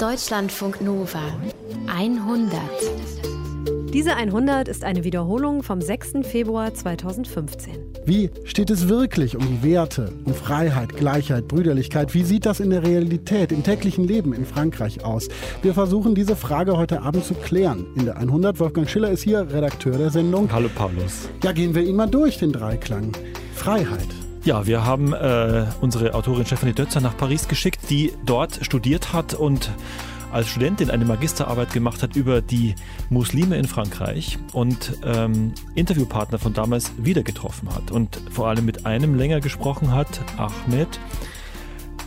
Deutschlandfunk Nova 100. Diese 100 ist eine Wiederholung vom 6. Februar 2015. Wie steht es wirklich um die Werte, um Freiheit, Gleichheit, Brüderlichkeit? Wie sieht das in der Realität, im täglichen Leben in Frankreich aus? Wir versuchen diese Frage heute Abend zu klären. In der 100, Wolfgang Schiller ist hier, Redakteur der Sendung. Hallo Paulus. Ja, gehen wir ihn mal durch, den Dreiklang. Freiheit. Ja, wir haben äh, unsere Autorin Stephanie Dötzer nach Paris geschickt, die dort studiert hat und als Studentin eine Magisterarbeit gemacht hat über die Muslime in Frankreich und ähm, Interviewpartner von damals wieder getroffen hat und vor allem mit einem länger gesprochen hat, Ahmed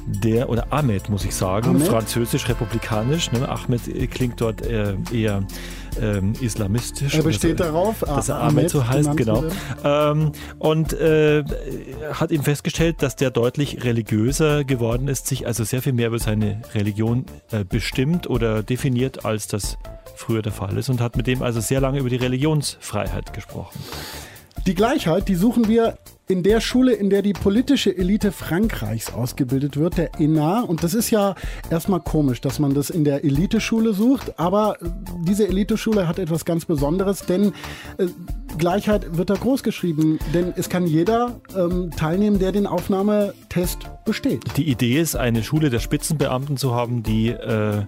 der, oder Ahmed muss ich sagen, französisch-republikanisch. Ne? Ahmed klingt dort äh, eher ähm, islamistisch. Er besteht also, darauf, dass er Ahmed, Ahmed so heißt, genau. Ähm, und äh, hat eben festgestellt, dass der deutlich religiöser geworden ist, sich also sehr viel mehr über seine Religion äh, bestimmt oder definiert, als das früher der Fall ist und hat mit dem also sehr lange über die Religionsfreiheit gesprochen. Die Gleichheit, die suchen wir in der Schule, in der die politische Elite Frankreichs ausgebildet wird, der ENA. Und das ist ja erstmal komisch, dass man das in der Eliteschule sucht. Aber äh, diese Eliteschule hat etwas ganz Besonderes, denn äh, Gleichheit wird da groß geschrieben. Denn es kann jeder ähm, teilnehmen, der den Aufnahmetest besteht. Die Idee ist, eine Schule der Spitzenbeamten zu haben, die äh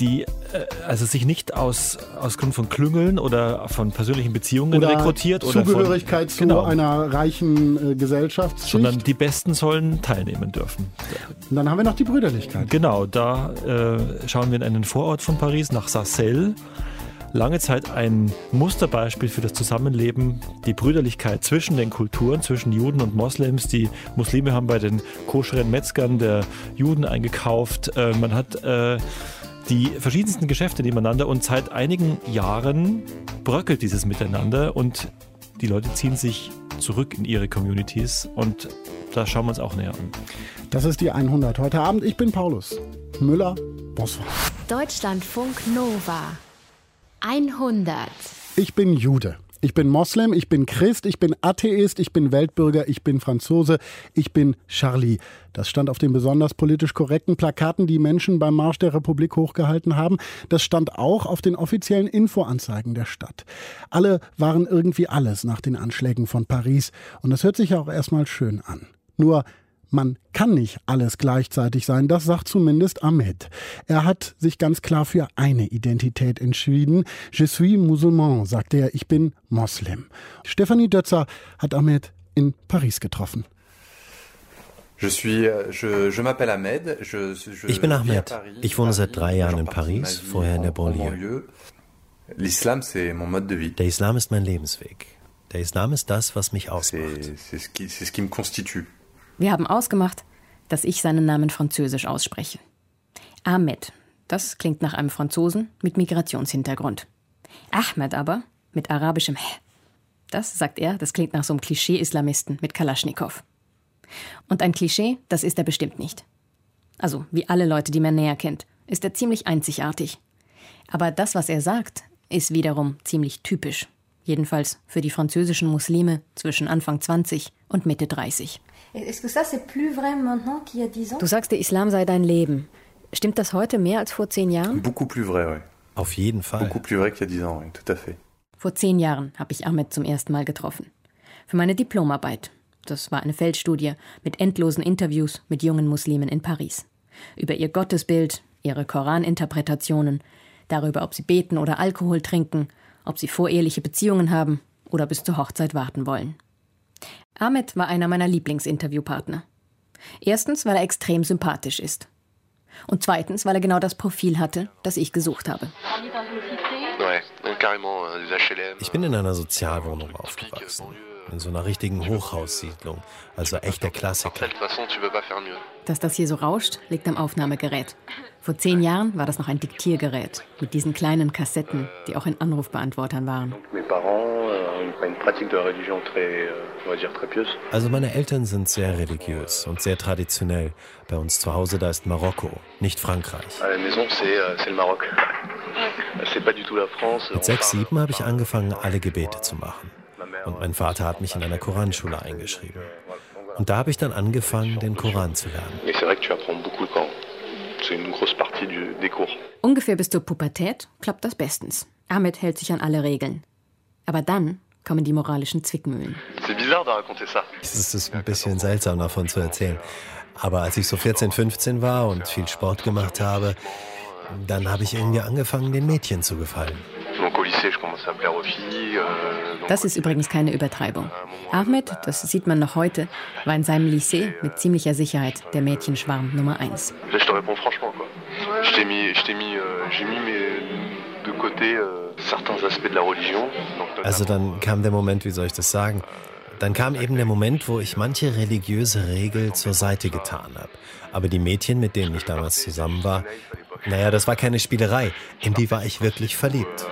die äh, also sich nicht aus, aus Grund von Klüngeln oder von persönlichen Beziehungen oder rekrutiert oder Zugehörigkeit von, zu genau, einer reichen äh, Gesellschaft, sondern die Besten sollen teilnehmen dürfen. Und dann haben wir noch die Brüderlichkeit. Genau, da äh, schauen wir in einen Vorort von Paris nach Sarcelles lange Zeit ein Musterbeispiel für das Zusammenleben, die Brüderlichkeit zwischen den Kulturen, zwischen Juden und Moslems. Die Muslime haben bei den koscheren Metzgern der Juden eingekauft. Äh, man hat äh, die verschiedensten Geschäfte nebeneinander und seit einigen Jahren bröckelt dieses Miteinander und die Leute ziehen sich zurück in ihre Communities und da schauen wir uns auch näher an. Das ist die 100 heute Abend. Ich bin Paulus Müller, Boswar. Deutschlandfunk Nova 100. Ich bin Jude. Ich bin Moslem, ich bin Christ, ich bin Atheist, ich bin Weltbürger, ich bin Franzose, ich bin Charlie. Das stand auf den besonders politisch korrekten Plakaten, die Menschen beim Marsch der Republik hochgehalten haben. Das stand auch auf den offiziellen Infoanzeigen der Stadt. Alle waren irgendwie alles nach den Anschlägen von Paris. Und das hört sich auch erstmal schön an. Nur man kann nicht alles gleichzeitig sein, das sagt zumindest Ahmed. Er hat sich ganz klar für eine Identität entschieden. Je suis musulman, sagt er, ich bin Moslem. Stefanie Dötzer hat Ahmed in Paris getroffen. Ich bin Ahmed. Ich wohne seit drei Jahren in Paris, vorher in der Banlieue. Der Islam ist mein Lebensweg. Der Islam ist das, was mich ausmacht. Wir haben ausgemacht, dass ich seinen Namen französisch ausspreche. Ahmed, das klingt nach einem Franzosen mit Migrationshintergrund. Ahmed aber mit arabischem H. Das, sagt er, das klingt nach so einem Klischee-Islamisten mit Kalaschnikow. Und ein Klischee, das ist er bestimmt nicht. Also, wie alle Leute, die man näher kennt, ist er ziemlich einzigartig. Aber das, was er sagt, ist wiederum ziemlich typisch. Jedenfalls für die französischen Muslime zwischen Anfang 20 und Mitte 30. Du sagst, der Islam sei dein Leben. Stimmt das heute mehr als vor zehn Jahren? Beaucoup plus vrai, oui. Auf jeden Fall. Beaucoup plus vrai qu'il y a dix ans, oui, tout à fait. Vor zehn Jahren habe ich Ahmed zum ersten Mal getroffen. Für meine Diplomarbeit. Das war eine Feldstudie mit endlosen Interviews mit jungen Muslimen in Paris. Über ihr Gottesbild, ihre Koraninterpretationen, darüber, ob sie beten oder Alkohol trinken, ob sie voreheliche Beziehungen haben oder bis zur Hochzeit warten wollen. Ahmed war einer meiner Lieblingsinterviewpartner. Erstens, weil er extrem sympathisch ist. Und zweitens, weil er genau das Profil hatte, das ich gesucht habe. Ich bin in einer Sozialwohnung aufgewachsen. In so einer richtigen Hochhaussiedlung. Also echter Klassiker. Dass das hier so rauscht, liegt am Aufnahmegerät. Vor zehn Jahren war das noch ein Diktiergerät mit diesen kleinen Kassetten, die auch in Anrufbeantwortern waren. Euh, also meine Eltern sind sehr religiös und sehr traditionell. Bei uns zu Hause, da ist Marokko, nicht Frankreich. Euh, Mit sechs, sieben habe ich angefangen, alle Gebete zu machen. Und mein Vater hat mich in einer Koranschule eingeschrieben. Und da habe ich dann angefangen, den Koran zu lernen. Ungefähr bis zur Pubertät klappt das bestens. Ahmed hält sich an alle Regeln. Aber dann kommen die moralischen Zwickmühlen. Es ist ein bisschen seltsam davon zu erzählen. Aber als ich so 14, 15 war und viel Sport gemacht habe, dann habe ich irgendwie angefangen, den Mädchen zu gefallen. Euh, das ist übrigens keine Übertreibung. Ahmed, das sieht man noch heute, war in seinem Lycée mit ziemlicher Sicherheit der Mädchenschwarm Nummer 1. Also dann kam der Moment, wie soll ich das sagen? Dann kam eben der Moment, wo ich manche religiöse Regel zur Seite getan habe. Aber die Mädchen, mit denen ich damals zusammen war, naja, das war keine Spielerei. In die war ich wirklich verliebt.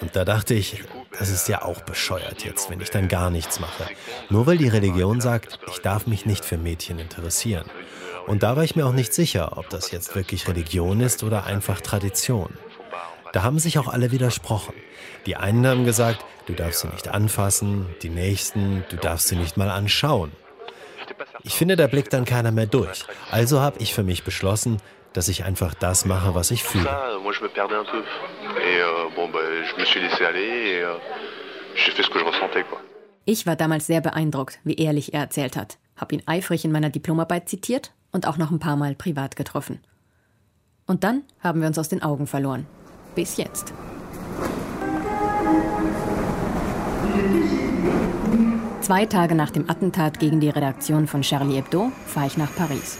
Und da dachte ich, das ist ja auch bescheuert jetzt, wenn ich dann gar nichts mache. Nur weil die Religion sagt, ich darf mich nicht für Mädchen interessieren. Und da war ich mir auch nicht sicher, ob das jetzt wirklich Religion ist oder einfach Tradition. Da haben sich auch alle widersprochen. Die einen haben gesagt, du darfst sie nicht anfassen, die nächsten, du darfst sie nicht mal anschauen. Ich finde, da blickt dann keiner mehr durch. Also habe ich für mich beschlossen, dass ich einfach das mache, was ich fühle. Ich war damals sehr beeindruckt, wie ehrlich er erzählt hat. Hab ihn eifrig in meiner Diplomarbeit zitiert und auch noch ein paar Mal privat getroffen. Und dann haben wir uns aus den Augen verloren. Bis jetzt. Zwei Tage nach dem Attentat gegen die Redaktion von Charlie Hebdo fahre ich nach Paris.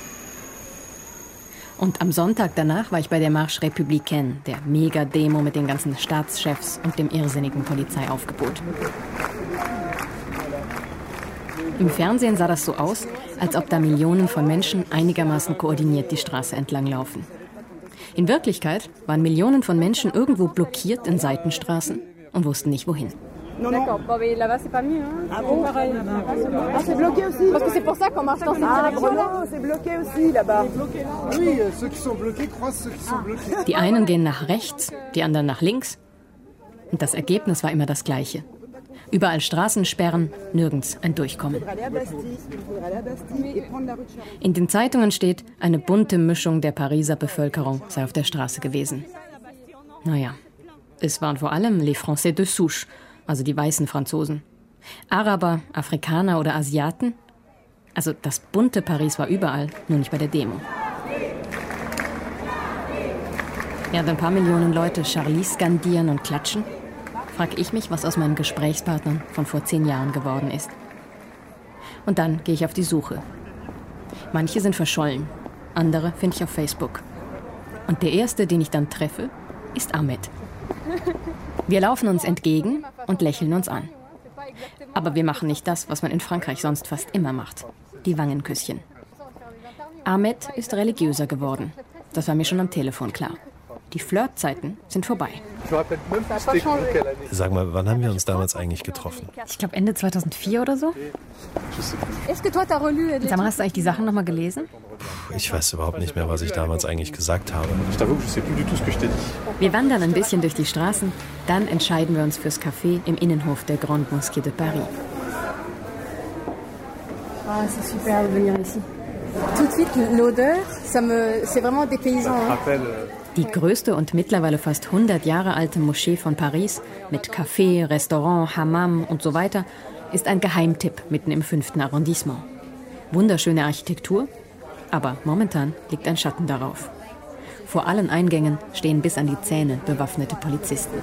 Und am Sonntag danach war ich bei der Marche Républicaine, der Mega-Demo mit den ganzen Staatschefs und dem irrsinnigen Polizeiaufgebot. Im Fernsehen sah das so aus, als ob da Millionen von Menschen einigermaßen koordiniert die Straße entlang laufen. In Wirklichkeit waren Millionen von Menschen irgendwo blockiert in Seitenstraßen und wussten nicht wohin. Non, D'accord. Bon, mais là-bas, c'est pas mieux. Hein ah bon pareil. Ah, c'est bloqué aussi Parce que c'est pour ça qu'on marche dans ah, direction. Ah, c'est bloqué aussi là-bas. Oui, ceux qui sont bloqués croisent ceux qui sont bloqués. Die einen gehen nach rechts, die anderen nach links. Und das Ergebnis war immer das gleiche. Überall Straßensperren, nirgends ein Durchkommen. In den Zeitungen steht, eine bunte Mischung der Pariser Bevölkerung sei auf der Straße gewesen. Naja, es waren vor allem les Français de Souche, also die weißen Franzosen. Araber, Afrikaner oder Asiaten? Also das bunte Paris war überall, nur nicht bei der Demo. Während ein paar Millionen Leute Charlie skandieren und klatschen, frage ich mich, was aus meinen Gesprächspartnern von vor zehn Jahren geworden ist. Und dann gehe ich auf die Suche. Manche sind verschollen, andere finde ich auf Facebook. Und der erste, den ich dann treffe, ist Ahmed. Wir laufen uns entgegen und lächeln uns an. Aber wir machen nicht das, was man in Frankreich sonst fast immer macht. Die Wangenküsschen. Ahmed ist religiöser geworden. Das war mir schon am Telefon klar. Die Flirtzeiten sind vorbei. Sag mal, wann haben wir uns damals eigentlich getroffen? Ich glaube Ende 2004 oder so. Sag mal, hast du eigentlich die Sachen nochmal gelesen? Ich weiß überhaupt nicht mehr, was ich damals eigentlich gesagt habe. Wir wandern ein bisschen durch die Straßen, dann entscheiden wir uns fürs Café im Innenhof der Grande Mosquée de Paris. Ah, c'est super de venir ici. Tout de suite, l'odeur, ça me, c'est vraiment dépaysant. Hein? Die größte und mittlerweile fast 100 Jahre alte Moschee von Paris mit Café, Restaurant, Hammam und so weiter ist ein Geheimtipp mitten im 5. Arrondissement. Wunderschöne Architektur, aber momentan liegt ein Schatten darauf. Vor allen Eingängen stehen bis an die Zähne bewaffnete Polizisten.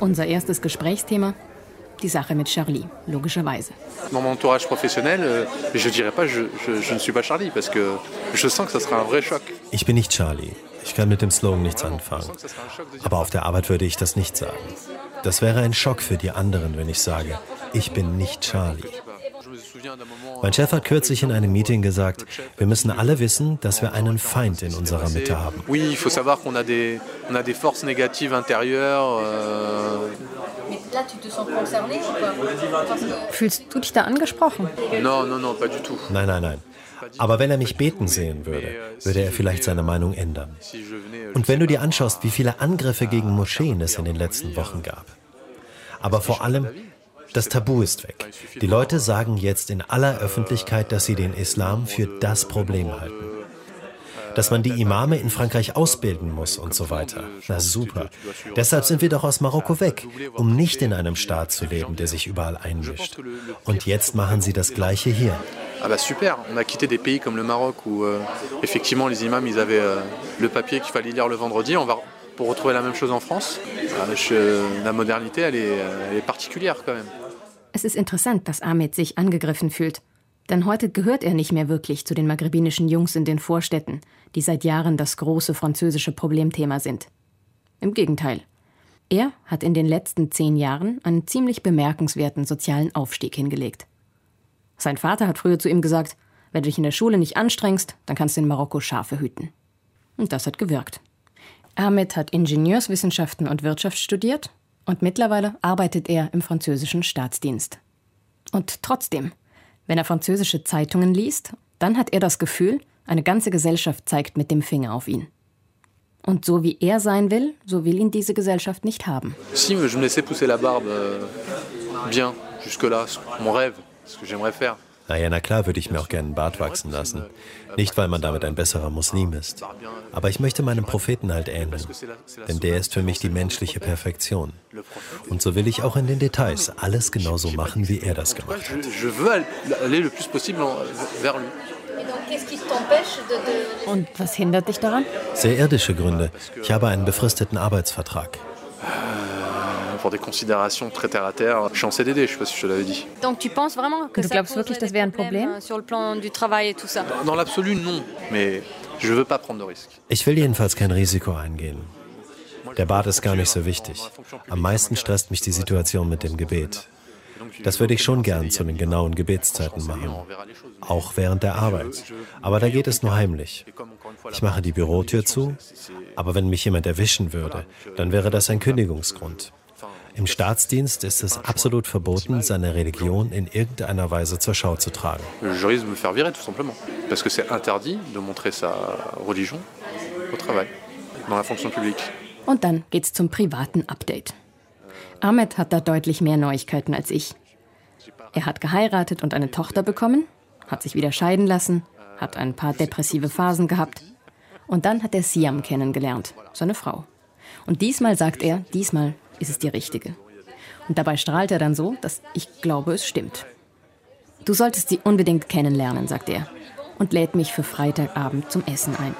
Unser erstes Gesprächsthema die Sache mit Charlie, logischerweise. Dans mon entourage professionnel, euh, je dirais pas je, je, je ne suis pas Charlie parce que je sens que ça sera un vrai choc. Ich bin nicht Charlie. Ich kann mit dem Slogan nichts anfangen. Aber auf der Arbeit würde ich das nicht sagen. Das wäre ein Schock für die anderen, wenn ich sage, ich bin nicht Charlie. Mein Chef hat kürzlich in einem Meeting gesagt, wir müssen alle wissen, dass wir einen Feind in unserer Mitte haben. Oui, il faut savoir qu'on a des, on a des forces négatives intérieures. Euh... Fühlst du dich da angesprochen? Non, non, non, pas du tout. Nein, nein, nein. Aber wenn er mich beten sehen würde, würde er vielleicht seine Meinung ändern. Und wenn du dir anschaust, wie viele Angriffe gegen Moscheen es in den letzten Wochen gab. Aber vor allem, Das Tabu ist weg. Die Leute sagen jetzt in aller Öffentlichkeit, dass sie den Islam für das Problem halten dass man die Imame in Frankreich ausbilden muss und so weiter. Na super. Deshalb sind wir doch aus Marokko weg, um nicht in einem Staat zu leben, der sich überall einmischt. Und jetzt machen sie das Gleiche hier. Ah bah super, on a quitté des pays comme le Maroc où euh, effectivement les imams ils avaient euh, le papier qu'il fallait lire le vendredi. On va pour retrouver la même chose en France. Euh, je, la modernité elle est, elle est particulière quand même. Es ist interessant, dass Ahmed sich angegriffen fühlt. Denn heute gehört er nicht mehr wirklich zu den maghrebinischen Jungs in den Vorstädten, die seit Jahren das große französische Problemthema sind. Im Gegenteil. Er hat in den letzten zehn Jahren einen ziemlich bemerkenswerten sozialen Aufstieg hingelegt. Sein Vater hat früher zu ihm gesagt, wenn du dich in der Schule nicht anstrengst, dann kannst du in Marokko Schafe hüten. Und das hat gewirkt. Ahmed hat Ingenieurswissenschaften und Wirtschaft studiert und mittlerweile arbeitet er im französischen Staatsdienst. Und trotzdem, wenn er französische Zeitungen liest, dann hat er das Gefühl, eine ganze Gesellschaft zeigt mit dem Finger auf ihn. Und so wie er sein will, so will ihn diese Gesellschaft nicht haben. Si, je me laissais pousser la barbe euh, bien, jusque-là, mon rêve, ce que j'aimerais faire. Naja, na klar würde ich mir auch gerne einen Bart wachsen lassen. Nicht, weil man damit ein besserer Muslim ist. Aber ich möchte meinem Propheten halt ähneln. Denn der ist für mich die menschliche Perfektion. Und so will ich auch in den Details alles genauso machen, wie er das gemacht hat. Und was hindert dich daran? Sehr irdische Gründe. Ich habe einen befristeten Arbeitsvertrag pour des considérations très terre à terre. Je suis en CDD, je sais pas si je te l'avais dit. Donc tu penses vraiment que du glaubst wirklich, das wäre ein Problem? Sur le plan du travail et tout ça? Dans l'absolu, non. Mais je veux pas prendre de risques. Ich will jedenfalls kein Risiko eingehen. Der Bad ist gar nicht so wichtig. Am meisten stresst mich die Situation mit dem Gebet. Das würde ich schon gern zu den genauen Gebetszeiten machen, auch während der Arbeit. Aber da geht es nur heimlich. Ich mache die Bürotür zu, aber wenn mich jemand erwischen würde, dann wäre das ein Kündigungsgrund. Im Staatsdienst ist es absolut verboten, seine Religion in irgendeiner Weise zur Schau zu tragen. Je risque de me faire virer, tout simplement. Parce que c'est interdit de montrer sa religion au travail, dans la fonction publique. Und dann geht's zum privaten Update. Ahmed hat da deutlich mehr Neuigkeiten als ich. Er hat geheiratet und eine Tochter bekommen, hat sich wieder scheiden lassen, hat ein paar depressive Phasen gehabt. Und dann hat er Siam kennengelernt, seine Frau. Und diesmal sagt er, diesmal ist es die richtige. Und dabei strahlt er dann so, dass ich glaube, es stimmt. Du solltest sie unbedingt kennenlernen, sagt er und lädt mich für Freitagabend zum Essen ein.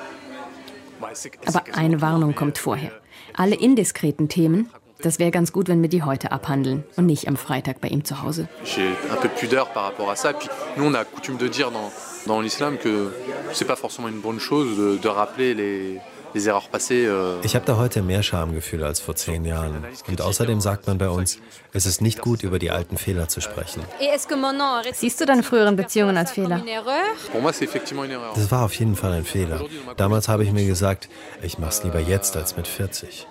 Aber eine Warnung kommt vorher. Alle indiskreten Themen, das wäre ganz gut, wenn wir die heute abhandeln und nicht am Freitag bei ihm zu Hause. Dans, l'islam que c'est pas forcément une bonne chose de, de rappeler les, ich habe da heute mehr Schamgefühl als vor zehn Jahren. Und außerdem sagt man bei uns, es ist nicht gut, über die alten Fehler zu sprechen. Siehst du deine früheren Beziehungen als Fehler? Das war auf jeden Fall ein Fehler. Damals habe ich mir gesagt, ich mache es lieber jetzt als mit 40.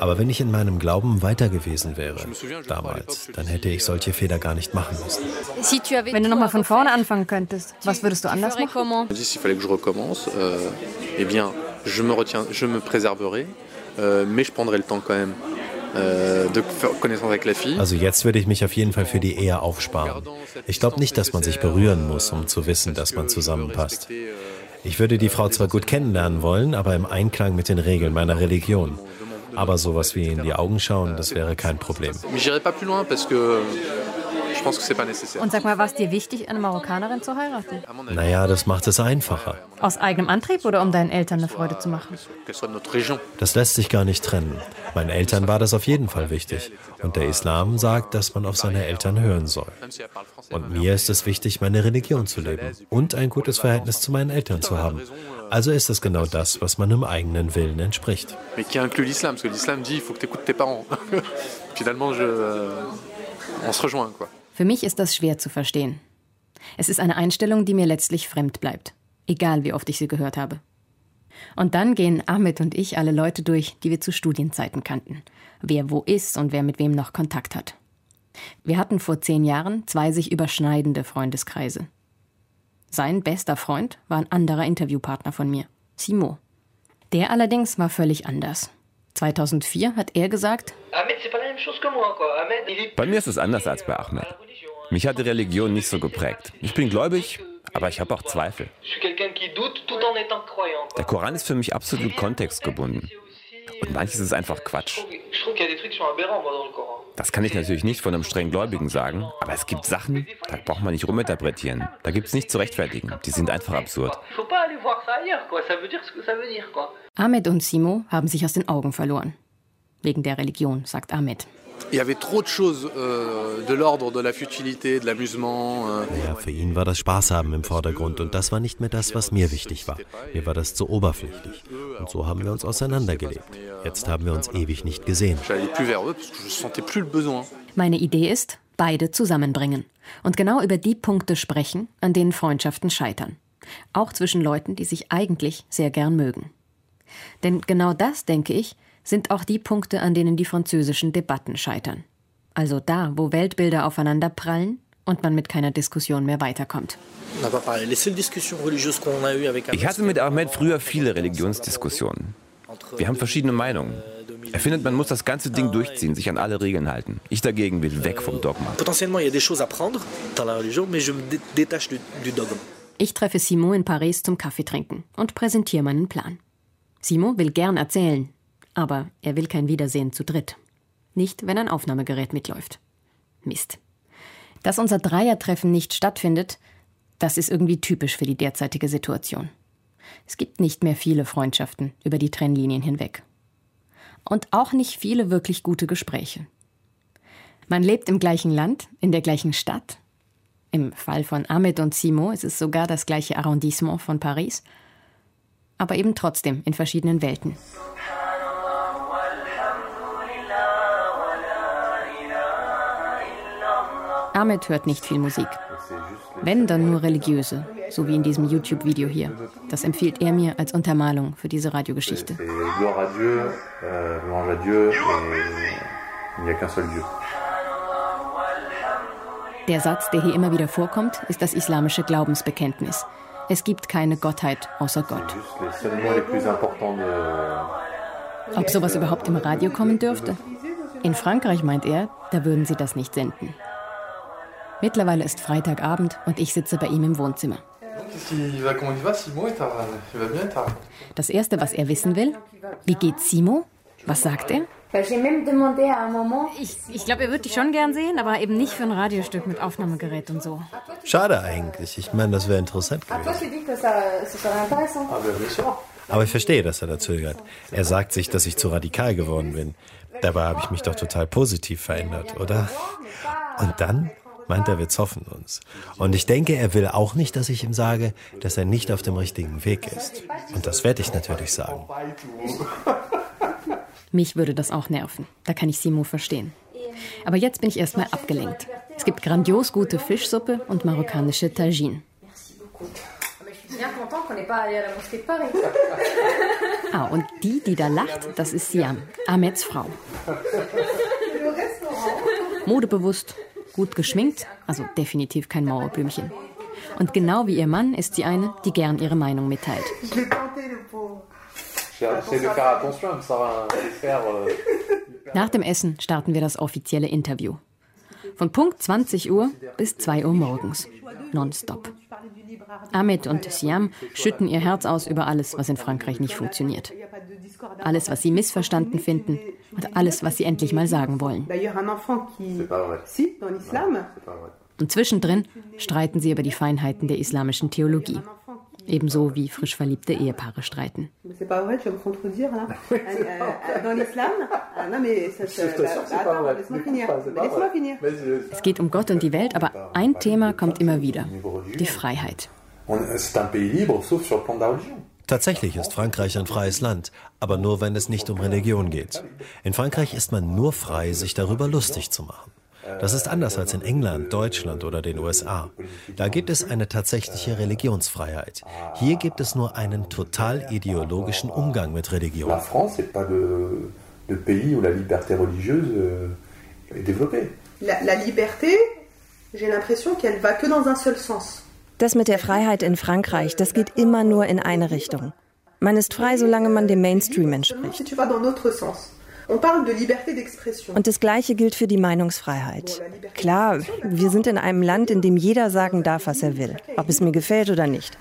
Aber wenn ich in meinem Glauben weiter gewesen wäre, damals, dann hätte ich solche Fehler gar nicht machen müssen. Wenn du nochmal von vorne anfangen könntest, was würdest du anders machen? Je me, retiens, je me préserverai, euh, mais je prendrai le temps quand même. Euh, also jetzt würde ich mich auf jeden Fall für die Ehe aufsparen. Ich glaube nicht, dass man sich berühren muss, um zu wissen, dass man zusammenpasst. Ich würde die Frau zwar gut kennenlernen wollen, aber im Einklang mit den Regeln meiner Religion. Aber sowas wie in die Augen schauen, das wäre kein Problem. Und sag mal, war es dir wichtig, eine Marokkanerin zu heiraten? Naja, das macht es einfacher. Aus eigenem Antrieb oder um deinen Eltern eine Freude zu machen? Das lässt sich gar nicht trennen. Meinen Eltern war das auf jeden Fall wichtig. Und der Islam sagt, dass man auf seine Eltern hören soll. Und mir ist es wichtig, meine Religion zu leben und ein gutes Verhältnis zu meinen Eltern zu haben. Also ist es genau das, was meinem eigenen Willen entspricht. Mais qui inclut l'islam, parce que l'islam dit, il faut que tu écoutes tes parents. Finalement, je, euh, on se rejoint, quoi. Für mich ist das schwer zu verstehen. Es ist eine Einstellung, die mir letztlich fremd bleibt, egal wie oft ich sie gehört habe. Und dann gehen Ahmed und ich alle Leute durch, die wir zu Studienzeiten kannten. Wer wo ist und wer mit wem noch Kontakt hat. Wir hatten vor zehn Jahren zwei sich überschneidende Freundeskreise. Sein bester Freund war ein anderer Interviewpartner von mir, Simo. Der allerdings war völlig anders. 2004 hat er gesagt, bei mir ist es anders als bei Ahmed. Mich hat die Religion nicht so geprägt. Ich bin gläubig, aber ich habe auch Zweifel. Der Koran ist für mich absolut kontextgebunden. Und manches ist einfach Quatsch. Das kann ich natürlich nicht von einem streng Gläubigen sagen, aber es gibt Sachen, da braucht man nicht ruminterpretieren. Da gibt es nichts zu rechtfertigen. Die sind einfach absurd. Ahmed und Simo haben sich aus den Augen verloren. Wegen der Religion, sagt Ahmed. Il y avait trop de choses euh, de l'ordre de la futilité, de l'amusement. Euh. Ja, für ihn war das Spaßhaben im Vordergrund und das war nicht mehr das, was mir wichtig war. Mir war das zu oberflächlich. Und so haben wir uns auseinandergelebt. Jetzt haben wir uns ewig nicht gesehen. Meine Idee ist, beide zusammenbringen und genau über die Punkte sprechen, an denen Freundschaften scheitern. Auch zwischen Leuten, die sich eigentlich sehr gern mögen. Denn genau das, denke ich, sind auch die Punkte, an denen die französischen Debatten scheitern. Also da, wo Weltbilder aufeinander prallen und man mit keiner Diskussion mehr weiterkommt. Ich hatte mit Ahmed früher viele Religionsdiskussionen. Wir haben verschiedene Meinungen. Er findet, man muss das ganze Ding durchziehen, sich an alle Regeln halten. Ich dagegen will weg vom Dogma. Ich treffe Simon in Paris zum Kaffee trinken und präsentiere meinen Plan. Simon will gern erzählen, aber er will kein Wiedersehen zu dritt. Nicht, wenn ein Aufnahmegerät mitläuft. Mist. Dass unser Dreiertreffen nicht stattfindet, das ist irgendwie typisch für die derzeitige Situation. Es gibt nicht mehr viele Freundschaften über die Trennlinien hinweg. Und auch nicht viele wirklich gute Gespräche. Man lebt im gleichen Land, in der gleichen Stadt. Im Fall von Ahmed und Simo ist es sogar das gleiche Arrondissement von Paris. Aber eben trotzdem in verschiedenen Welten. Ahmed hört nicht viel Musik. Wenn, dann nur religiöse, so wie in diesem YouTube-Video hier. Das empfiehlt er mir als Untermalung für diese Radiogeschichte. Der Satz, der hier immer wieder vorkommt, ist das islamische Glaubensbekenntnis. Es gibt keine Gottheit außer Gott. Ob sowas überhaupt im Radio kommen dürfte? In Frankreich meint er, da würden sie das nicht senden. Mittlerweile ist Freitagabend und ich sitze bei ihm im Wohnzimmer. Das Erste, was er wissen will, wie geht Simo? Was sagt er? Ich, ich glaube, er würde dich schon gern sehen, aber eben nicht für ein Radiostück mit Aufnahmegerät und so. Schade eigentlich. Ich meine, das wäre interessant gewesen. Aber ich verstehe, dass er da zögert. Er sagt sich, dass ich zu radikal geworden bin. Dabei habe ich mich doch total positiv verändert, oder? Und dann meint er, wir zoffen uns. Und ich denke, er will auch nicht, dass ich ihm sage, dass er nicht auf dem richtigen Weg ist. Und das werde ich natürlich sagen. Mich würde das auch nerven. Da kann ich Simo verstehen. Aber jetzt bin ich erstmal abgelenkt. Es gibt grandios gute Fischsuppe und marokkanische Tagine. Ah, und die, die da lacht, das ist Siam, Ahmeds Frau. Modebewusst, gut geschminkt, also definitiv kein Mauerblümchen. Und genau wie ihr Mann ist sie eine, die gern ihre Meinung mitteilt. Nach dem Essen starten wir das offizielle Interview. Von Punkt 20 Uhr bis 2 Uhr morgens. Nonstop. Ahmed und Siam schütten ihr Herz aus über alles, was in Frankreich nicht funktioniert. Alles, was sie missverstanden finden und alles, was sie endlich mal sagen wollen. Und zwischendrin streiten sie über die Feinheiten der islamischen Theologie. Ebenso wie frisch verliebte Ehepaare streiten. Es geht um Gott und die Welt, aber ein Thema kommt immer wieder. Die Freiheit. Tatsächlich ist Frankreich ein freies Land, aber nur wenn es nicht um Religion geht. In Frankreich ist man nur frei, sich darüber lustig zu machen. Das ist anders als in England, Deutschland oder den USA. Da gibt es eine tatsächliche Religionsfreiheit. Hier gibt es nur einen total ideologischen Umgang mit Religion. La France n'est pas le, le pays où la liberté religieuse est développée. La, la liberté, j'ai l'impression qu'elle va que dans un seul sens. Das mit der Freiheit in Frankreich, das geht immer nur in eine Richtung. Man ist frei, solange man dem Mainstream entspricht. Und das Gleiche gilt für die Meinungsfreiheit. Klar, wir sind in einem Land, in dem jeder sagen darf, was er will, ob es mir gefällt oder nicht.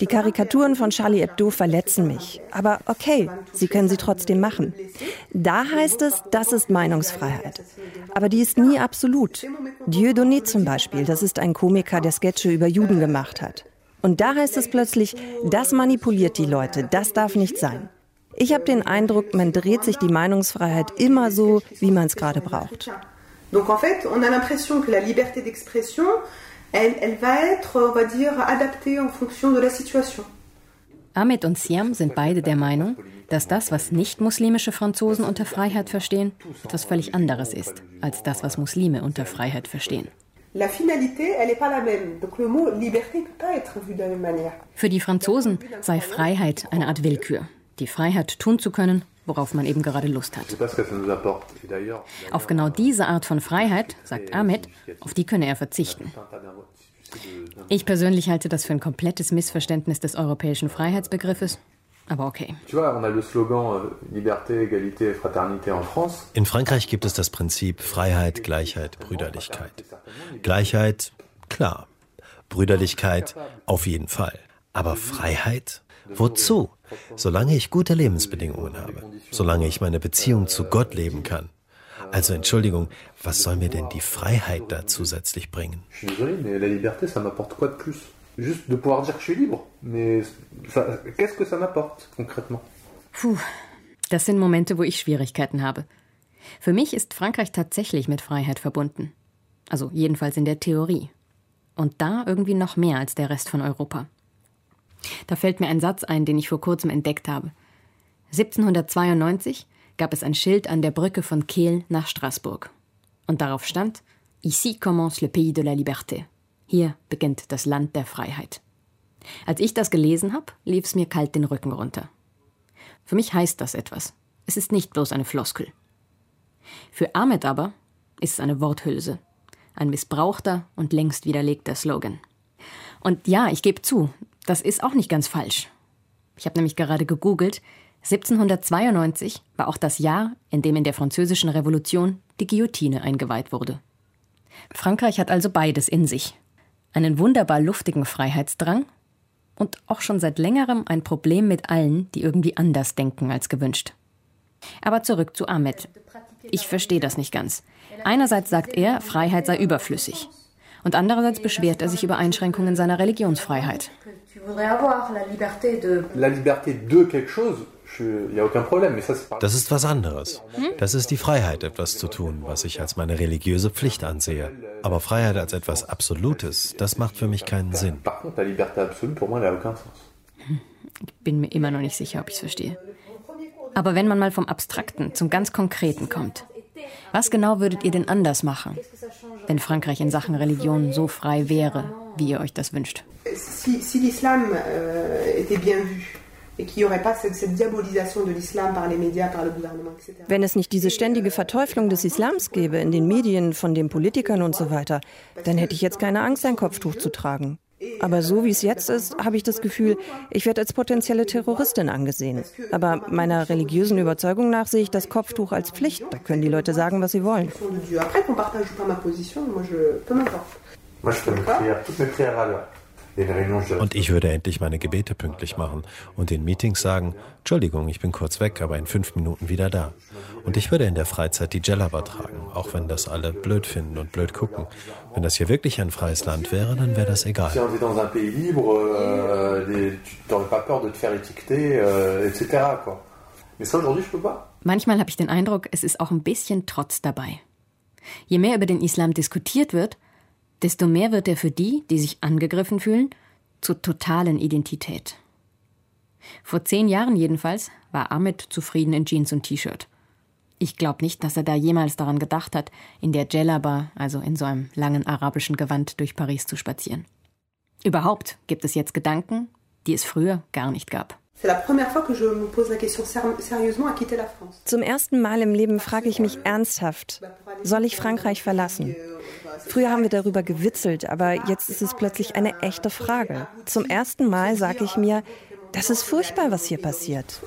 Die Karikaturen von Charlie Hebdo verletzen mich. Aber okay, Sie können sie trotzdem machen. Da heißt es, das ist Meinungsfreiheit. Aber die ist nie absolut. Dieudonné zum Beispiel, das ist ein Komiker, der Sketche über Juden gemacht hat. Und da heißt es plötzlich, das manipuliert die Leute, das darf nicht sein. Ich habe den Eindruck, man dreht sich die Meinungsfreiheit immer so, wie man es gerade braucht. Donc en fait, on a l'impression que la liberté d'expression, elle, elle va être, on va dire, adaptée en fonction de la situation. Ahmed und Siam sind beide der Meinung, dass das, was nicht-muslimische Franzosen unter Freiheit verstehen, etwas völlig anderes ist, als das, was Muslime unter Freiheit verstehen. Für die Franzosen sei Freiheit eine Art Willkür die Freiheit tun zu können, worauf man eben gerade Lust hat. Auf genau diese Art von Freiheit, sagt Ahmed, auf die könne er verzichten. Ich persönlich halte das für ein komplettes Missverständnis des europäischen Freiheitsbegriffes. Aber okay. Euh, In Frankreich gibt es das Prinzip Freiheit, Gleichheit, Brüderlichkeit. Gleichheit, klar. Brüderlichkeit, auf jeden Fall. Aber Freiheit? Wozu? Solange ich gute Lebensbedingungen habe, solange ich meine Beziehung zu Gott leben kann. Also Entschuldigung, was soll mir denn die Freiheit da zusätzlich bringen? Puh, das sind Momente, wo ich Schwierigkeiten habe. Für mich ist Frankreich tatsächlich mit Freiheit verbunden. Also jedenfalls in der Theorie. Und da irgendwie noch mehr als der Rest von Europa. Da fällt mir ein Satz ein, den ich vor kurzem entdeckt habe. 1792 gab es ein Schild an der Brücke von Kehl nach Straßburg. Und darauf stand Ici commence le pays de la liberté. Hier beginnt das Land der Freiheit. Als ich das gelesen habe, lief es mir kalt den Rücken runter. Für mich heißt das etwas. Es ist nicht bloß eine Floskel. Für Ahmed aber ist es eine Worthülse, ein missbrauchter und längst widerlegter Slogan. Und ja, ich gebe zu, das ist auch nicht ganz falsch. Ich habe nämlich gerade gegoogelt. 1792 war auch das Jahr, in dem in der Französischen Revolution die Guillotine eingeweiht wurde. Frankreich hat also beides in sich. Einen wunderbar luftigen Freiheitsdrang und auch schon seit längerem ein Problem mit allen, die irgendwie anders denken als gewünscht. Aber zurück zu Ahmed. Ich verstehe das nicht ganz. Einerseits sagt er, Freiheit sei überflüssig. Und andererseits beschwert er sich über Einschränkungen seiner Religionsfreiheit. Das ist was anderes. Das ist die Freiheit, etwas zu tun, was ich als meine religiöse Pflicht ansehe. Aber Freiheit als etwas Absolutes, das macht für mich keinen Sinn. Ich bin mir immer noch nicht sicher, ob ich es verstehe. Aber wenn man mal vom Abstrakten zum ganz Konkreten kommt, was genau würdet ihr denn anders machen, wenn Frankreich in Sachen Religion so frei wäre, wie ihr euch das wünscht? Si, si l'islam euh, était bien vu, wenn es nicht diese ständige Verteuflung des Islams gäbe in den Medien, von den Politikern und so weiter, dann hätte ich jetzt keine Angst, ein Kopftuch zu tragen. Aber so wie es jetzt ist, habe ich das Gefühl, ich werde als potenzielle Terroristin angesehen. Aber meiner religiösen Überzeugung nach sehe ich das Kopftuch als Pflicht. Da können die Leute sagen, was sie wollen. Moi, je peux m'écrire toutes mes. Und ich würde endlich meine Gebete pünktlich machen und in Meetings sagen, Entschuldigung, ich bin kurz weg, aber in fünf Minuten wieder da. Und ich würde in der Freizeit die Jellaba tragen, auch wenn das alle blöd finden und blöd gucken. Wenn das hier wirklich ein freies Land wäre, dann wäre das egal. Manchmal habe ich den Eindruck, es ist auch ein bisschen Trotz dabei. Je mehr über den Islam diskutiert wird, desto mehr wird er für die, die sich angegriffen fühlen, zur totalen Identität. Vor zehn Jahren jedenfalls war Ahmed zufrieden in Jeans und T-Shirt. Ich glaube nicht, dass er da jemals daran gedacht hat, in der Djellaba, also in so einem langen arabischen Gewand, durch Paris zu spazieren. Überhaupt gibt es jetzt Gedanken, die es früher gar nicht gab. Zum ersten Mal im Leben frage ich mich ernsthaft, soll ich Frankreich verlassen? Früher haben wir darüber gewitzelt, aber jetzt ist es plötzlich eine echte Frage. Zum ersten Mal sage ich mir, das ist furchtbar, was hier passiert.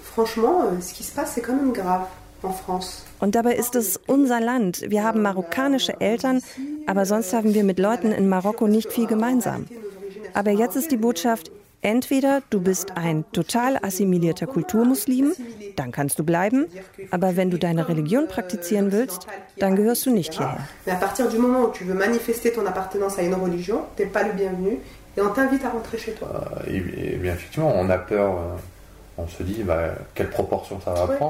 Und dabei ist es unser Land. Wir haben marokkanische Eltern, aber sonst haben wir mit Leuten in Marokko nicht viel gemeinsam. Aber jetzt ist die Botschaft, Entweder du bist ein total assimilierter Kulturmuslim, dann kannst du bleiben, aber wenn du deine Religion praktizieren willst, dann gehörst du nicht hierher. Mais à partir du moment où tu veux manifester ton appartenance à une religion, t'es pas le bienvenu et on t'invite à rentrer chez toi. Et bien effectivement, on a peur.